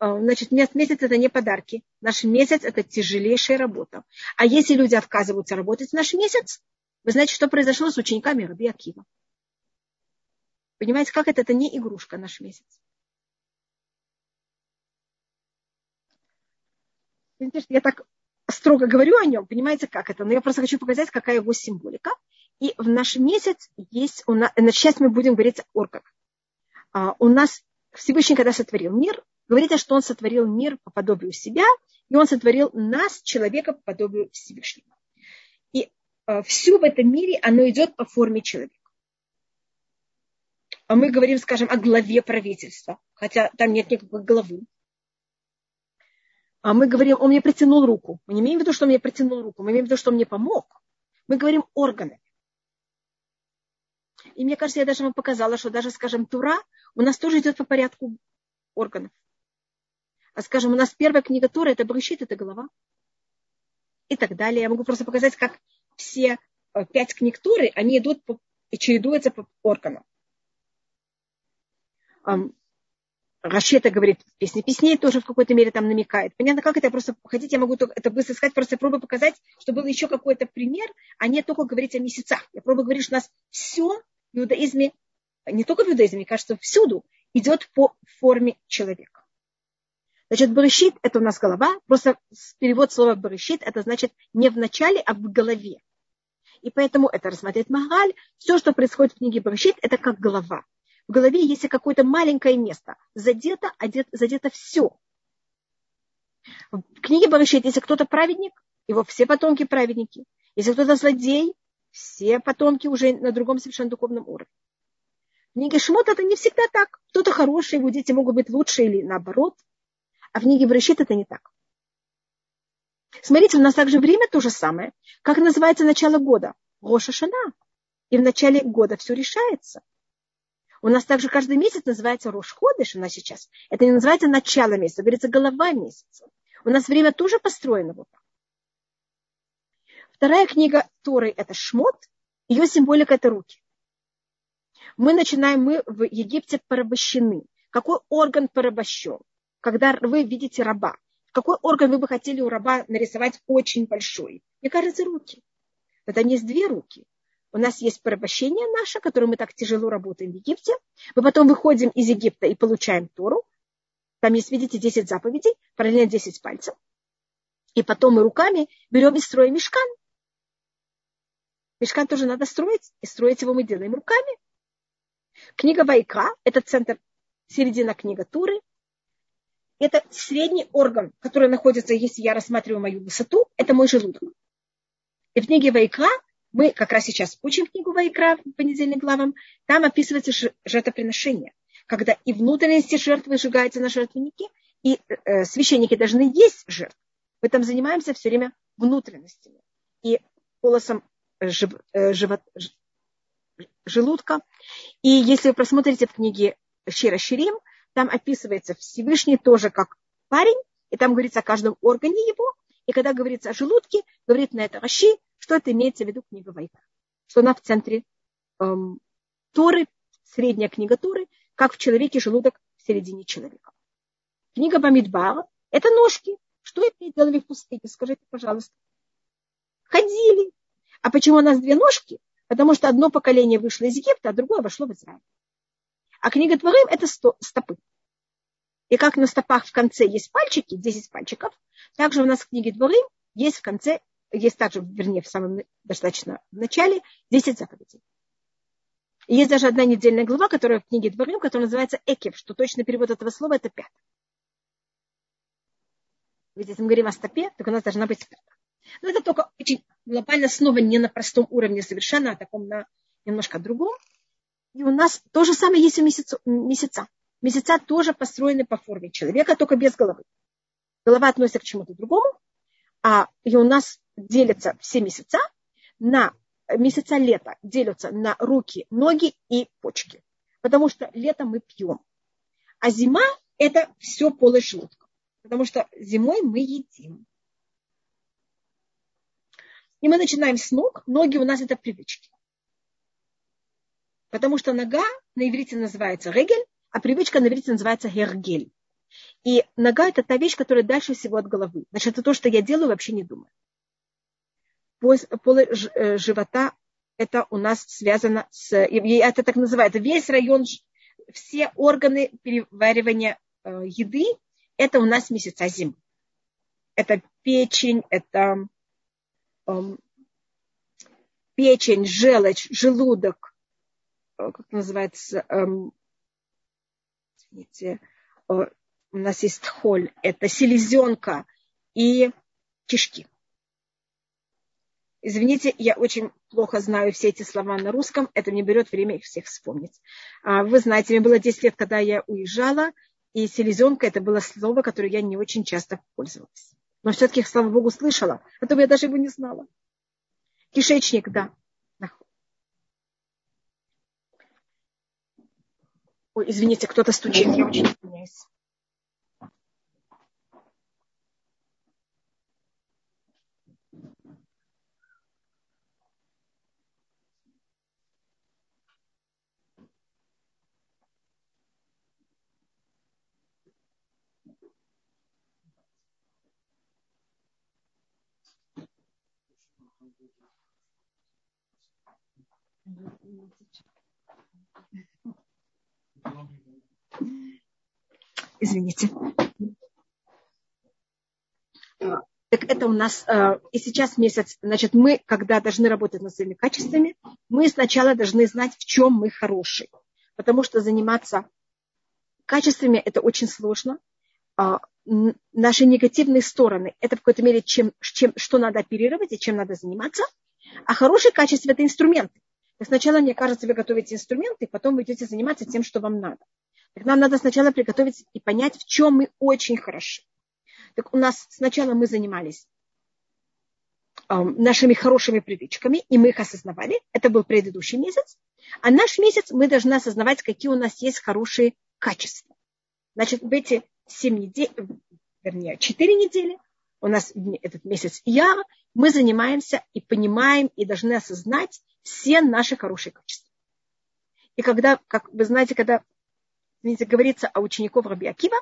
А, значит, месяц это не подарки. Наш месяц это тяжелейшая работа. А если люди отказываются работать в наш месяц, вы знаете, что произошло с учениками Раби Акива? Понимаете, как это? Это не игрушка наш месяц. Я так строго говорю о нем, понимаете, как это? Но я просто хочу показать, какая его символика. И в наш месяц есть, у нас, сейчас мы будем говорить о орках. А, у нас Всевышний, когда сотворил мир, говорится, что он сотворил мир по подобию себя, и он сотворил нас, человека, по подобию Всевышнего. И а, все в этом мире, оно идет по форме человека. А мы говорим, скажем, о главе правительства, хотя там нет никакой главы. А мы говорим, он мне протянул руку. Мы не имеем в виду, что он мне протянул руку, мы имеем в виду, что он мне помог. Мы говорим органы. И мне кажется, я даже вам показала, что даже, скажем, Тура у нас тоже идет по порядку органов. А, скажем, у нас первая книга Тура – это Брыщит, это голова. И так далее. Я могу просто показать, как все э, пять книг Туры, они идут по, чередуются по органам. Раши это говорит в песне песней, тоже в какой-то мере там намекает. Понятно, как это? Я просто хотите, я могу это быстро сказать, просто пробую показать, чтобы был еще какой-то пример, а не только говорить о месяцах. Я пробую говорить, что у нас все в иудаизме, не только в иудаизме, мне кажется, всюду идет по форме человека. Значит, барышит – это у нас голова. Просто перевод слова барышит – это значит не в начале, а в голове. И поэтому это рассматривает Магаль. Все, что происходит в книге барышит, это как голова в голове есть какое-то маленькое место. Задето, одет, задето все. В книге Барышит, если кто-то праведник, его все потомки праведники. Если кто-то злодей, все потомки уже на другом совершенно духовном уровне. В книге Шмот это не всегда так. Кто-то хороший, его дети могут быть лучше или наоборот. А в книге Барышит это не так. Смотрите, у нас также время то же самое. Как называется начало года? Роша Шана. И в начале года все решается. У нас также каждый месяц называется Рошходыш у нас сейчас. Это не называется начало месяца, говорится голова месяца. У нас время тоже построено вот так. Вторая книга Торы – это Шмот, ее символика – это руки. Мы начинаем, мы в Египте порабощены. Какой орган порабощен? Когда вы видите раба, какой орган вы бы хотели у раба нарисовать очень большой? Мне кажется, руки. Это не есть две руки. У нас есть порабощение наше, которое мы так тяжело работаем в Египте. Мы потом выходим из Египта и получаем Тору. Там есть, видите, 10 заповедей, параллельно 10 пальцев. И потом мы руками берем и строим мешкан. Мешкан тоже надо строить, и строить его мы делаем руками. Книга Вайка – это центр, середина книга Туры. Это средний орган, который находится, если я рассматриваю мою высоту, это мой желудок. И в книге Вайка мы как раз сейчас учим книгу Вайкра в понедельник главам, там описывается жертвоприношение, когда и внутренности жертвы сжигаются на жертвеннике, и э, священники должны есть жертву. Мы там занимаемся все время внутренностями и полосом жив, э, живот, желудка. И если вы просмотрите в книге Щира Щирим, там описывается Всевышний тоже как парень, и там говорится о каждом органе его, и когда говорится о желудке, говорит на это Раши, что это имеется в виду книга Вайка? Что она в центре эм, Торы, средняя книга Торы, как в человеке желудок в середине человека. Книга Бамидбар – это ножки. Что они делали в пустыне? Скажите, пожалуйста. Ходили. А почему у нас две ножки? Потому что одно поколение вышло из Египта, а другое вошло в Израиль. А книга Творим – это стопы. И как на стопах в конце есть пальчики, 10 пальчиков, также у нас в книге Дворим есть в конце, есть также, вернее, в самом достаточно в начале 10 заповедей. И есть даже одна недельная глава, которая в книге Дворим, которая называется Экев, что точно перевод этого слова это пят. Ведь если мы говорим о стопе, то у нас должна быть пята. Но это только очень глобально, снова не на простом уровне совершенно, а таком на немножко другом. И у нас то же самое есть у месяца. месяца. Месяца тоже построены по форме человека, только без головы. Голова относится к чему-то другому, а и у нас делятся все месяца на месяца лета делятся на руки, ноги и почки. Потому что летом мы пьем. А зима – это все полый желудка. Потому что зимой мы едим. И мы начинаем с ног. Ноги у нас это привычки. Потому что нога на иврите называется регель, а привычка на иврите называется гергель. И нога – это та вещь, которая дальше всего от головы. Значит, это то, что я делаю, вообще не думаю. Полы э, живота – это у нас связано с… Это так называется. Весь район, все органы переваривания э, еды – это у нас месяца зимы. Это печень, это эм, печень, желчь, желудок, как называется, эм, извините, у нас есть холь, это селезенка и кишки. Извините, я очень плохо знаю все эти слова на русском, это мне берет время их всех вспомнить. А, вы знаете, мне было 10 лет, когда я уезжала, и селезенка это было слово, которое я не очень часто пользовалась. Но все-таки, слава богу, слышала, а то я даже его не знала. Кишечник, да. Ой, извините, кто-то стучит, я очень извиняюсь. Извините. Так это у нас, э, и сейчас месяц, значит, мы, когда должны работать над своими качествами, мы сначала должны знать, в чем мы хорошие. Потому что заниматься качествами это очень сложно. А, наши негативные стороны, это в какой-то мере, чем, чем, что надо оперировать и чем надо заниматься. А хорошие качества – это инструменты. Сначала, мне кажется, вы готовите инструменты, потом вы идете заниматься тем, что вам надо. Так нам надо сначала приготовить и понять, в чем мы очень хороши. Так у нас сначала мы занимались нашими хорошими привычками, и мы их осознавали. Это был предыдущий месяц. А наш месяц мы должны осознавать, какие у нас есть хорошие качества. Значит, в эти 7 недель, вернее, 4 недели, у нас этот месяц я, мы занимаемся и понимаем, и должны осознать все наши хорошие качества. И когда, как вы знаете, когда извините, говорится о учеников Раби Акива,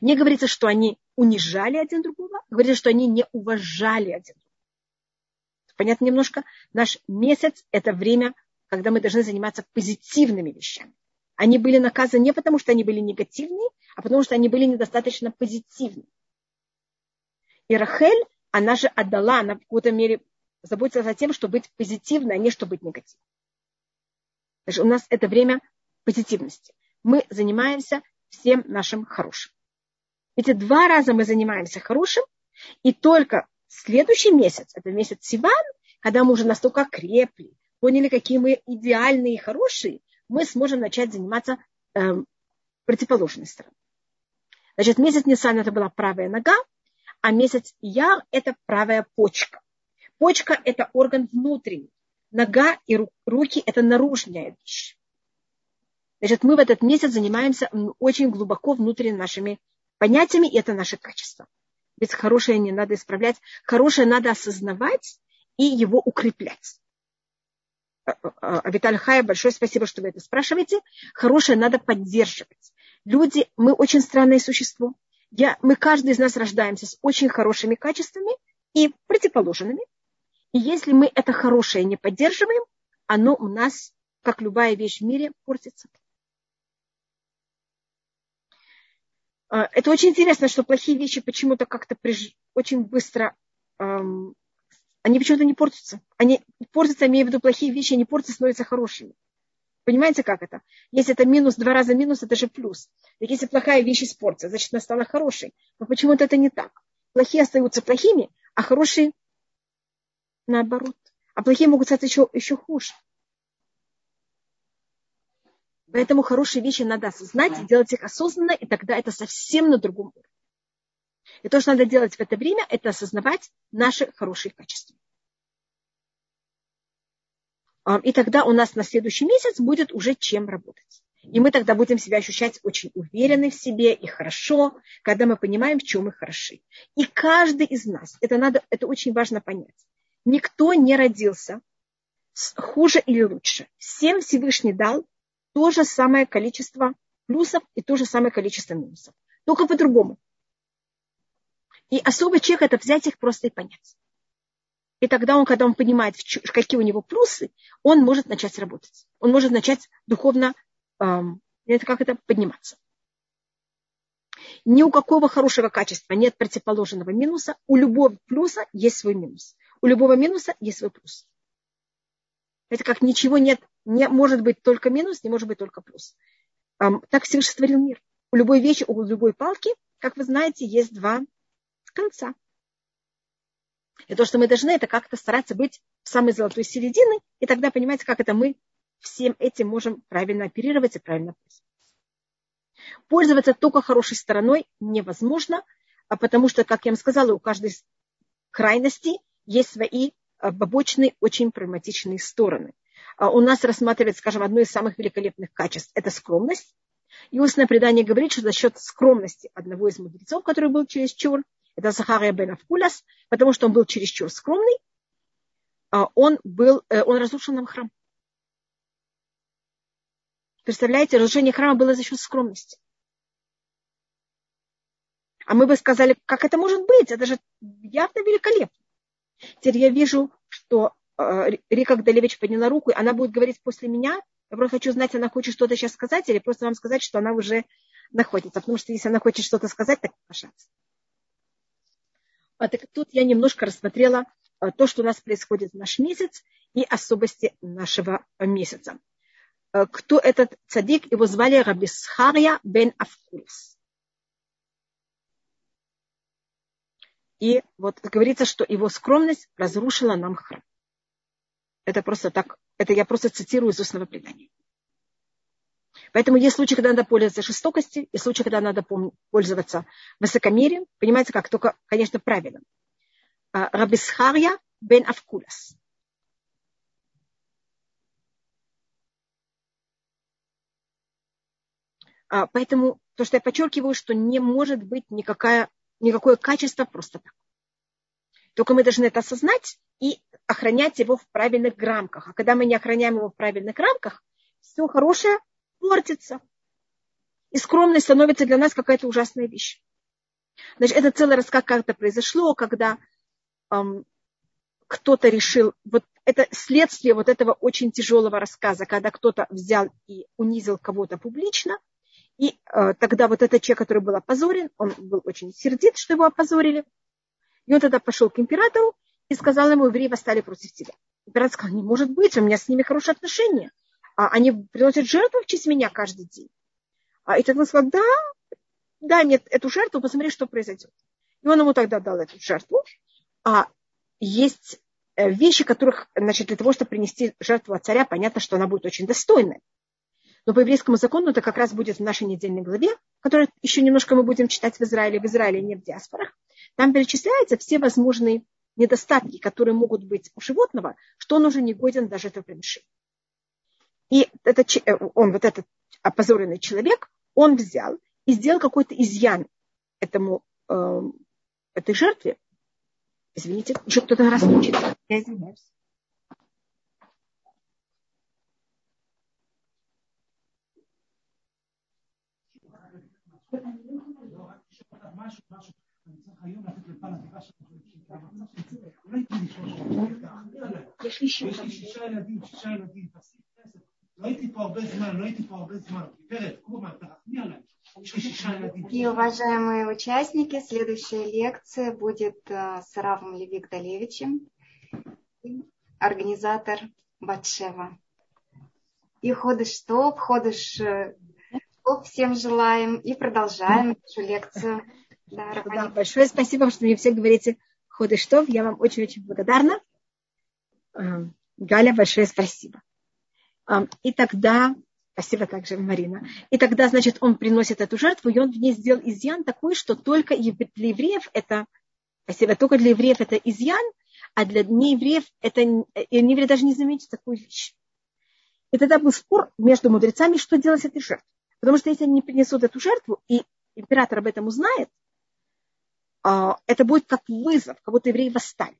не говорится, что они унижали один другого, говорится, что они не уважали один другого. Понятно немножко? Наш месяц – это время, когда мы должны заниматься позитивными вещами. Они были наказаны не потому, что они были негативные, а потому, что они были недостаточно позитивны. И Рахель, она же отдала, она в какой-то мере заботиться о тем, чтобы быть позитивной, а не чтобы быть негативной. Значит, у нас это время позитивности. Мы занимаемся всем нашим хорошим. Эти два раза мы занимаемся хорошим, и только следующий месяц, это месяц Сиван, когда мы уже настолько крепли, поняли, какие мы идеальные и хорошие, мы сможем начать заниматься э, противоположной стороной. Значит, месяц Нисан это была правая нога, а месяц Яр это правая почка. Почка – это орган внутренний. Нога и руки – это наружная вещь. Значит, мы в этот месяц занимаемся очень глубоко внутренними нашими понятиями, и это наше качество. Ведь хорошее не надо исправлять, хорошее надо осознавать и его укреплять. А, а, а, Виталий Хая, большое спасибо, что вы это спрашиваете. Хорошее надо поддерживать. Люди, мы очень странное существо. Я, мы, каждый из нас рождаемся с очень хорошими качествами и противоположными. И если мы это хорошее не поддерживаем, оно у нас, как любая вещь в мире, портится. А, это очень интересно, что плохие вещи почему-то как-то приж... очень быстро, эм, они почему-то не портятся. Они портятся, имея в виду плохие вещи, они портятся, становятся хорошими. Понимаете, как это? Если это минус, два раза минус, это же плюс. Так если плохая вещь испортится, значит, она стала хорошей. Но почему-то это не так. Плохие остаются плохими, а хорошие наоборот. А плохие могут стать еще, еще хуже. Поэтому хорошие вещи надо осознать, делать их осознанно, и тогда это совсем на другом уровне. И то, что надо делать в это время, это осознавать наши хорошие качества. И тогда у нас на следующий месяц будет уже чем работать. И мы тогда будем себя ощущать очень уверенны в себе и хорошо, когда мы понимаем, в чем мы хороши. И каждый из нас, это, надо, это очень важно понять, никто не родился хуже или лучше. Всем Всевышний дал то же самое количество плюсов и то же самое количество минусов. Только по-другому. И особый чек это взять их просто и понять. И тогда он, когда он понимает, какие у него плюсы, он может начать работать. Он может начать духовно, эм, это как это, подниматься. Ни у какого хорошего качества нет противоположного минуса. У любого плюса есть свой минус. У любого минуса есть свой плюс. Это как ничего нет не может быть только минус, не может быть только плюс. Так Всевышний створил мир. У любой вещи, у любой палки, как вы знаете, есть два конца. И то, что мы должны, это как-то стараться быть в самой золотой середины, и тогда понимаете, как это мы всем этим можем правильно оперировать и правильно пользоваться. Пользоваться только хорошей стороной невозможно, а потому что, как я вам сказала, у каждой крайности есть свои а, побочные, очень прагматичные стороны. А, у нас рассматривается, скажем, одно из самых великолепных качеств – это скромность. И устное предание говорит, что за счет скромности одного из мудрецов, который был чересчур, это Захария бен Авкулас, потому что он был чересчур скромный, а, он, был, э, он разрушил нам храм. Представляете, разрушение храма было за счет скромности. А мы бы сказали, как это может быть? Это же явно великолепно. Теперь я вижу, что Э, Рика Гдалевич подняла руку, и она будет говорить после меня. Я просто хочу знать, она хочет что-то сейчас сказать, или просто вам сказать, что она уже находится. Потому что если она хочет что-то сказать, так пожалуйста. А так тут я немножко рассмотрела э, то, что у нас происходит в наш месяц и особости нашего месяца. Э, кто этот цадик? Его звали Рабисхария бен Авкулис. И вот говорится, что его скромность разрушила нам храм. Это просто так, это я просто цитирую из устного предания. Поэтому есть случаи, когда надо пользоваться жестокостью, есть случаи, когда надо пользоваться высокомерием. Понимаете, как? Только, конечно, правильно. А, Рабисхария бен Авкулас. А, поэтому то, что я подчеркиваю, что не может быть никакая, никакое качество просто так. Только мы должны это осознать и охранять его в правильных рамках. А когда мы не охраняем его в правильных рамках, все хорошее портится. И скромность становится для нас какая-то ужасная вещь. Значит, это целый рассказ, как это произошло, когда эм, кто-то решил, вот это следствие вот этого очень тяжелого рассказа, когда кто-то взял и унизил кого-то публично, и э, тогда вот этот человек, который был опозорен, он был очень сердит, что его опозорили, и он тогда пошел к императору и сказал ему, евреи восстали против тебя. Император сказал, не может быть, у меня с ними хорошие отношения. А они приносят жертву в честь меня каждый день. А и тогда он сказал, да, дай мне эту жертву, посмотри, что произойдет. И он ему тогда дал эту жертву. А есть э, вещи, которых, значит, для того, чтобы принести жертву от царя, понятно, что она будет очень достойной. Но по еврейскому закону это как раз будет в нашей недельной главе, которую еще немножко мы будем читать в Израиле, в Израиле, не в диаспорах. Там перечисляются все возможные недостатки, которые могут быть у животного, что он уже не годен даже это приношение. И этот, э, он, вот этот опозоренный человек, он взял и сделал какой-то изъян этому, э, этой жертве. Извините, еще кто-то раз. Я извиняюсь. יש לי שישה ילדים, שישה ילדים, תפסיק כסף. לא הייתי פה הרבה זמן, לא הייתי פה הרבה זמן. גברת, קומה, תרחמי עליי. И, уважаемые участники, следующая лекция будет э, с Равом Леви Гдалевичем, организатор Батшева. И ходыш топ, ходыш топ всем желаем и продолжаем нашу лекцию. Да, да, большое спасибо, что мне все говорите ходыш топ. Я вам очень-очень благодарна. Э, Галя, большое спасибо. И тогда Спасибо также, Марина. И тогда, значит, он приносит эту жертву, и он в ней сделал изъян такой, что только для евреев это, спасибо, только для евреев это изъян, а для неевреев это, и неевреи даже не заметят такую вещь. И тогда был спор между мудрецами, что делать с этой жертвой. Потому что если они не принесут эту жертву, и император об этом узнает, а, это будет как вызов, как будто евреи восстали.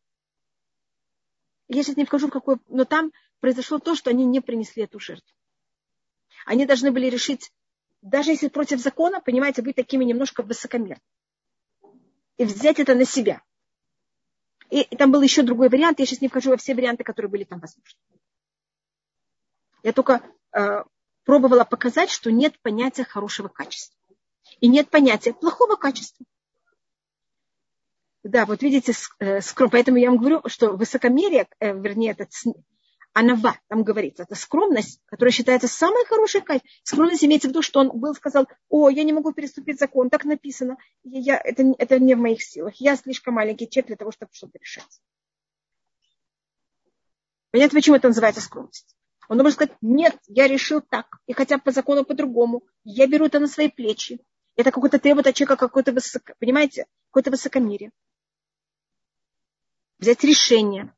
Я сейчас не вхожу какой... Но там произошло то, что они не принесли эту жертву. Они должны были решить, даже если против закона, понимаете, быть такими немножко высокомерными. И взять это на себя. И, и там был еще другой вариант. Я сейчас не вхожу во все варианты, которые были там возможны. Я только э, пробовала показать, что нет понятия хорошего качества. И нет понятия плохого качества. Да, вот видите, э, скром. Поэтому я вам говорю, что высокомерие, э, вернее, этот анава, там говорится, это скромность, которая считается самой хорошей качеством. Скромность имеется в виду, что он был, сказал, о, я не могу переступить закон, так написано, я, это, это не в моих силах, я слишком маленький человек для того, чтобы что-то решать. Понятно, почему это называется скромность? Он должен сказать, нет, я решил так, и хотя по закону по-другому, я беру это на свои плечи. Это какой-то требует от человека какой-то высоко, понимаете, какое-то высокомерие. Взять решение.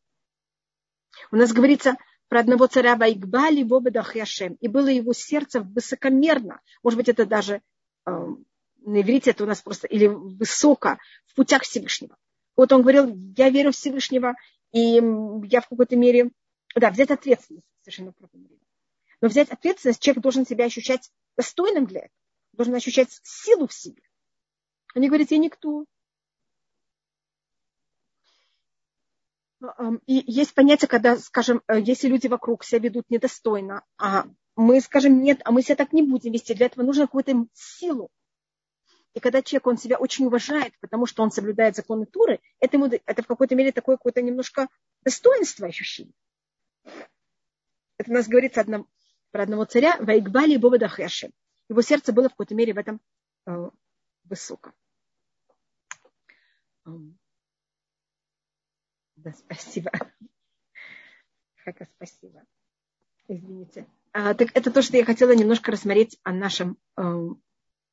У нас говорится, про одного царя Вайгбали Бобедахяшем. И было его сердце высокомерно. Может быть, это даже э, на иврите это у нас просто, или высоко, в путях Всевышнего. Вот он говорил, я верю в Всевышнего, и я в какой-то мере, да, взять ответственность, совершенно правильно. Но взять ответственность, человек должен себя ощущать достойным для этого, должен ощущать силу в себе. Они говорят, я никто, И есть понятие, когда, скажем, э, если люди вокруг себя ведут недостойно, а мы скажем, нет, а мы себя так не будем вести, для этого нужно какую-то силу. И когда человек, он себя очень уважает, потому что он соблюдает законы Туры, это, ему, это в какой-то мере такое какое-то немножко достоинство ощущение. Это у нас говорится одном, про одного царя, Вайгбали Бобадахешем. Его сердце было в какой-то мере в этом э, высоком. Да, спасибо. Хака, спасибо. Извините. А, так это то, что я хотела немножко рассмотреть о нашем, о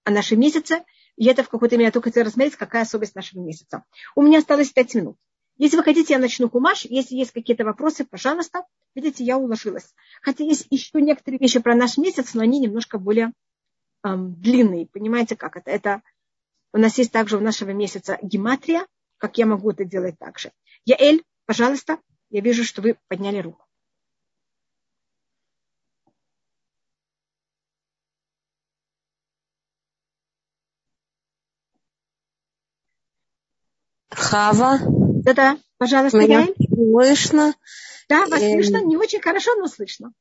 нашем месяце. И это в какой-то мере я только хотела рассмотреть, какая особенность нашего месяца. У меня осталось пять минут. Если вы хотите, я начну кумаш. Если есть какие-то вопросы, пожалуйста. Видите, я уложилась. Хотя есть еще некоторые вещи про наш месяц, но они немножко более эм, длинные. Понимаете, как это? Это у нас есть также у нашего месяца гематрия, как я могу это делать также. Яэль, пожалуйста, я вижу, что вы подняли руку. Хава. Да-да, пожалуйста, Меня Яэль. слышно? Да, вас эм... слышно, не очень хорошо, но слышно.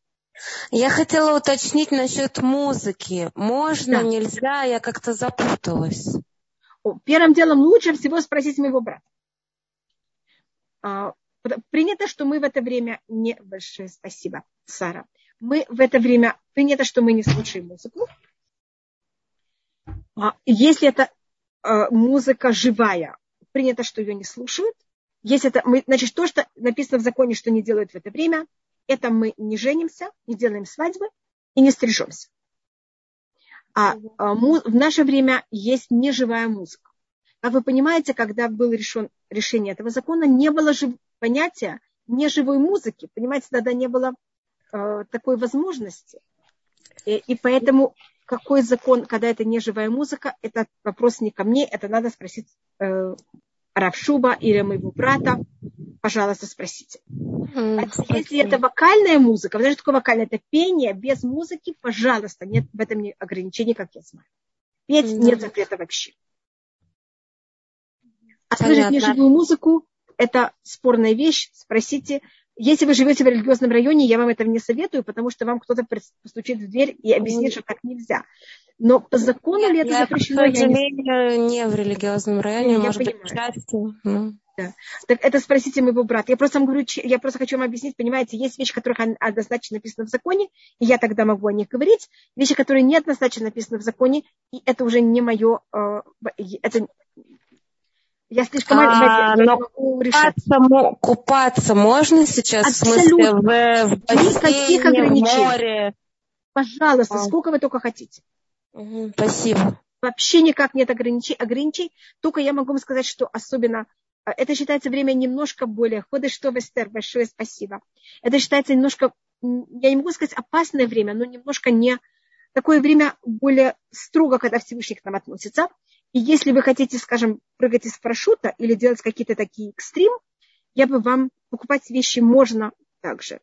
Я хотела уточнить насчет музыки. Можно, да. нельзя, я как-то запуталась. Первым делом лучше всего спросить моего брата. А, принято, что мы в это время не... Большое спасибо, Сара. Мы в это время... Принято, что мы не слушаем музыку. А, если это а, музыка живая, принято, что ее не слушают. Если это, мы, значит, то, что написано в законе, что не делают в это время, это мы не женимся, не делаем свадьбы и не стрижемся. А, а в наше время есть неживая музыка. Как вы понимаете, когда было решен, решение этого закона, не было же понятия неживой музыки. Понимаете, тогда не было э, такой возможности. И, и поэтому какой закон, когда это неживая музыка, это вопрос не ко мне, это надо спросить э, Равшуба или моего брата. Пожалуйста, спросите. Mm, если это вокальная музыка, знаете, что такое вокальная? Это пение без музыки, пожалуйста, нет в этом ограничений, как я знаю. Петь mm-hmm. нет запрета вообще. А слышать неживую музыку – это спорная вещь. Спросите, если вы живете в религиозном районе, я вам этого не советую, потому что вам кто-то постучит в дверь и объяснит, что так нельзя. Но по закону ли это я, запрещено? Сожалению, не... не в религиозном районе, я может понимаю. быть, частью. Ну. Да. Так это спросите моего брата. Я просто вам говорю, я просто хочу вам объяснить, понимаете, есть вещи, которых однозначно написано в законе, и я тогда могу о них говорить. Вещи, которые не однозначно написаны в законе, и это уже не мое, э, это я слишком а, я но могу решать. Купаться, купаться можно сейчас? Абсолютно. В, смысле, в, в Никаких ограничений. В море. Пожалуйста, а. сколько вы только хотите. Угу, спасибо. Вообще никак нет ограничений. ограничений. Только я могу вам сказать, что особенно а, это считается время немножко более. Ходы что, Вестер, большое спасибо. Это считается немножко, я не могу сказать опасное время, но немножко не такое время более строго, когда Всевышний к нам относится. И если вы хотите, скажем, прыгать из парашюта или делать какие-то такие экстрим, я бы вам покупать вещи можно также.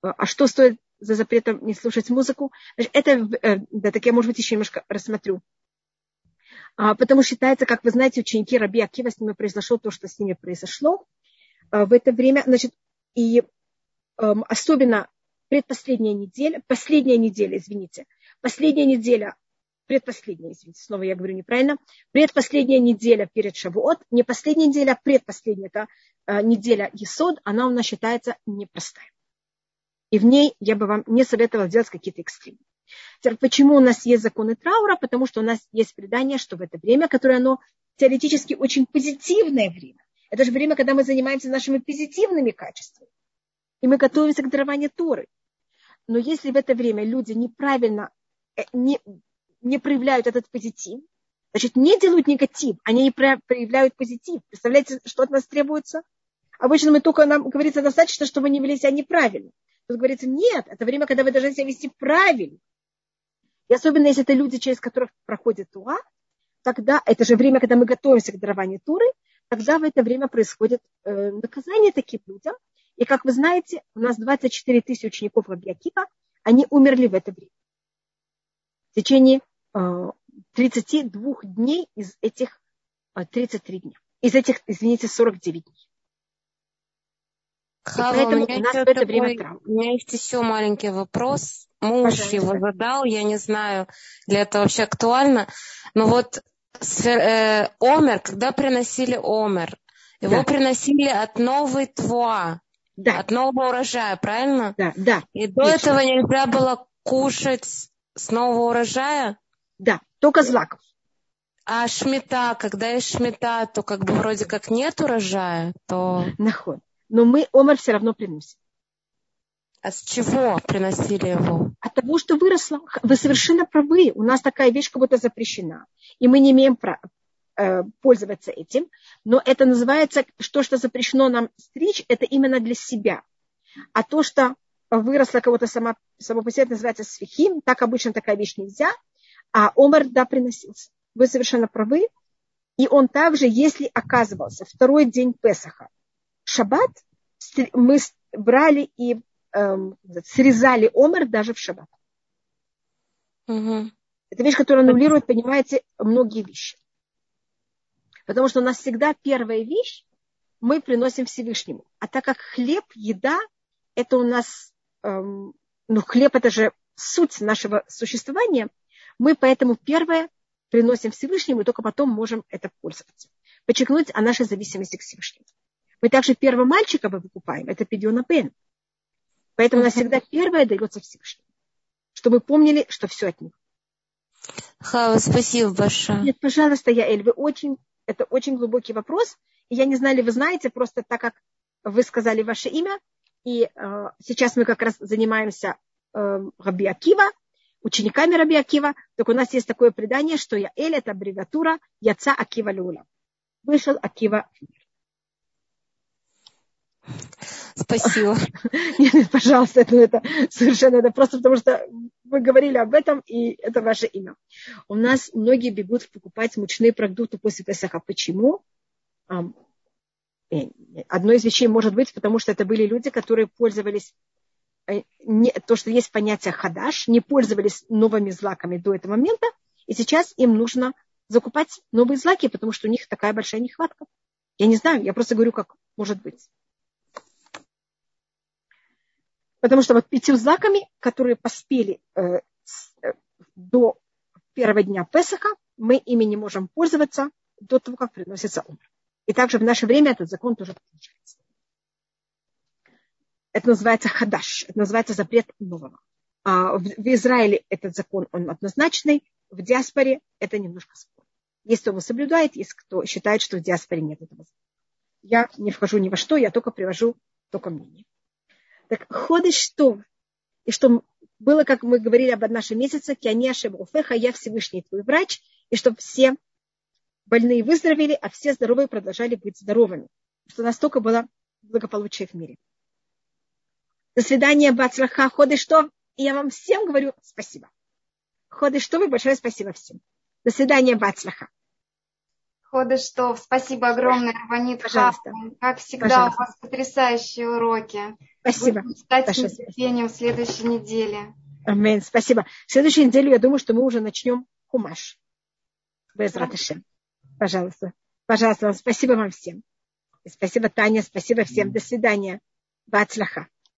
А что стоит за запретом не слушать музыку? Это, э, да, так я, может быть, еще немножко рассмотрю. А, потому считается, как вы знаете, ученики Раби Акива, с ними произошло то, что с ними произошло а, в это время. Значит, и эм, особенно предпоследняя неделя, последняя неделя, извините, последняя неделя предпоследняя, извините, снова я говорю неправильно, предпоследняя неделя перед Шавуот, не последняя неделя, а предпоследняя, это э, неделя Есод, она у нас считается непростая. И в ней я бы вам не советовала делать какие-то экстремы. Теперь, почему у нас есть законы траура? Потому что у нас есть предание, что в это время, которое оно теоретически очень позитивное время, это же время, когда мы занимаемся нашими позитивными качествами, и мы готовимся к дарованию Торы. Но если в это время люди неправильно, э, не, не проявляют этот позитив, значит, не делают негатив, они не проявляют позитив. Представляете, что от нас требуется? Обычно мы только, нам говорится, достаточно, чтобы они вели себя неправильно. Тут говорится, нет, это время, когда вы должны себя вести правильно. И особенно, если это люди, через которых проходит Туа, тогда, это же время, когда мы готовимся к дарованию Туры, тогда в это время происходит э, наказание таким людям. И, как вы знаете, у нас 24 тысячи учеников Рабиакива, они умерли в это время. В течение 32 дней из этих 33 дня. Из этих, извините, 49 дней. Хава, поэтому у, меня у нас в это такой, время У меня есть еще маленький вопрос. Муж Пожалуйста. его задал, я не знаю, для этого вообще актуально. Но вот э, Омер, когда приносили Омер, его да. приносили от новой твуа, да. от нового урожая, правильно? Да, да. И до Отлично. этого нельзя было кушать с нового урожая? Да, только злаков. А шмета, когда есть шмета, то как бы вроде как нет урожая, то... Наход. Но мы омар все равно приносим. А с чего приносили его? От того, что выросло. Вы совершенно правы. У нас такая вещь как будто запрещена. И мы не имеем права э, пользоваться этим. Но это называется, что, что запрещено нам стричь, это именно для себя. А то, что выросло кого-то само, само по себе, называется свихим, так обычно такая вещь нельзя – а Омар, да, приносился. Вы совершенно правы. И он также, если оказывался второй день Песаха, шаббат, мы брали и эм, срезали омар даже в шаббат. Угу. Это вещь, которая аннулирует, понимаете, многие вещи. Потому что у нас всегда первая вещь мы приносим Всевышнему. А так как хлеб, еда, это у нас, эм, ну, хлеб это же суть нашего существования – мы поэтому первое приносим Всевышнему, и только потом можем это пользоваться. Подчеркнуть о нашей зависимости к Всевышнему. Мы также первого мальчика мы выкупаем, это Педиона Бен. Поэтому у нас всегда первое дается Всевышнему. Чтобы помнили, что все от них. Хава, спасибо большое. Нет, пожалуйста, я Эль, вы очень, это очень глубокий вопрос. И я не знаю, ли вы знаете, просто так как вы сказали ваше имя, и э, сейчас мы как раз занимаемся э, Раби Акива, учениками Раби Акива, так у нас есть такое предание, что я Эль это аббревиатура Яца Акива Люла. Вышел Акива Спасибо. <laughs> Нет, нет, пожалуйста, это, это совершенно это просто потому, что вы говорили об этом, и это ваше имя. У нас многие бегут покупать мучные продукты после Песаха. Почему? Э, одно из вещей может быть, потому что это были люди, которые пользовались не, то, что есть понятие хадаш, не пользовались новыми злаками до этого момента, И сейчас им нужно закупать новые злаки, потому что у них такая большая нехватка. Я не знаю, я просто говорю, как может быть. Потому что вот пятью злаками, которые поспели э, с, э, до первого дня Песаха, мы ими не можем пользоваться до того, как приносится умер. И также в наше время этот закон тоже получается. Это называется хадаш, это называется запрет нового. А в, Израиле этот закон, он однозначный, в диаспоре это немножко спор. Есть кто его соблюдает, есть кто считает, что в диаспоре нет этого закона. Я не вхожу ни во что, я только привожу только мнение. Так ходишь что? И что было, как мы говорили об нашем месяце, кианяша уфеха, я Всевышний твой врач, и чтобы все больные выздоровели, а все здоровые продолжали быть здоровыми. Что настолько было благополучие в мире. До свидания, Бацлаха, ходы что? И я вам всем говорю спасибо. Ходы что вы, большое спасибо всем. До свидания, Бацлаха. Ходы что? Спасибо огромное, Раванит Пожалуйста. Как всегда, Пожалуйста. у вас потрясающие уроки. Спасибо. Будем ждать с нетерпением в следующей неделе. Амин. Спасибо. В следующей неделе, я думаю, что мы уже начнем хумаш. Без да. Пожалуйста. Пожалуйста, спасибо вам всем. И спасибо, Таня, спасибо всем. До свидания. Бацлаха.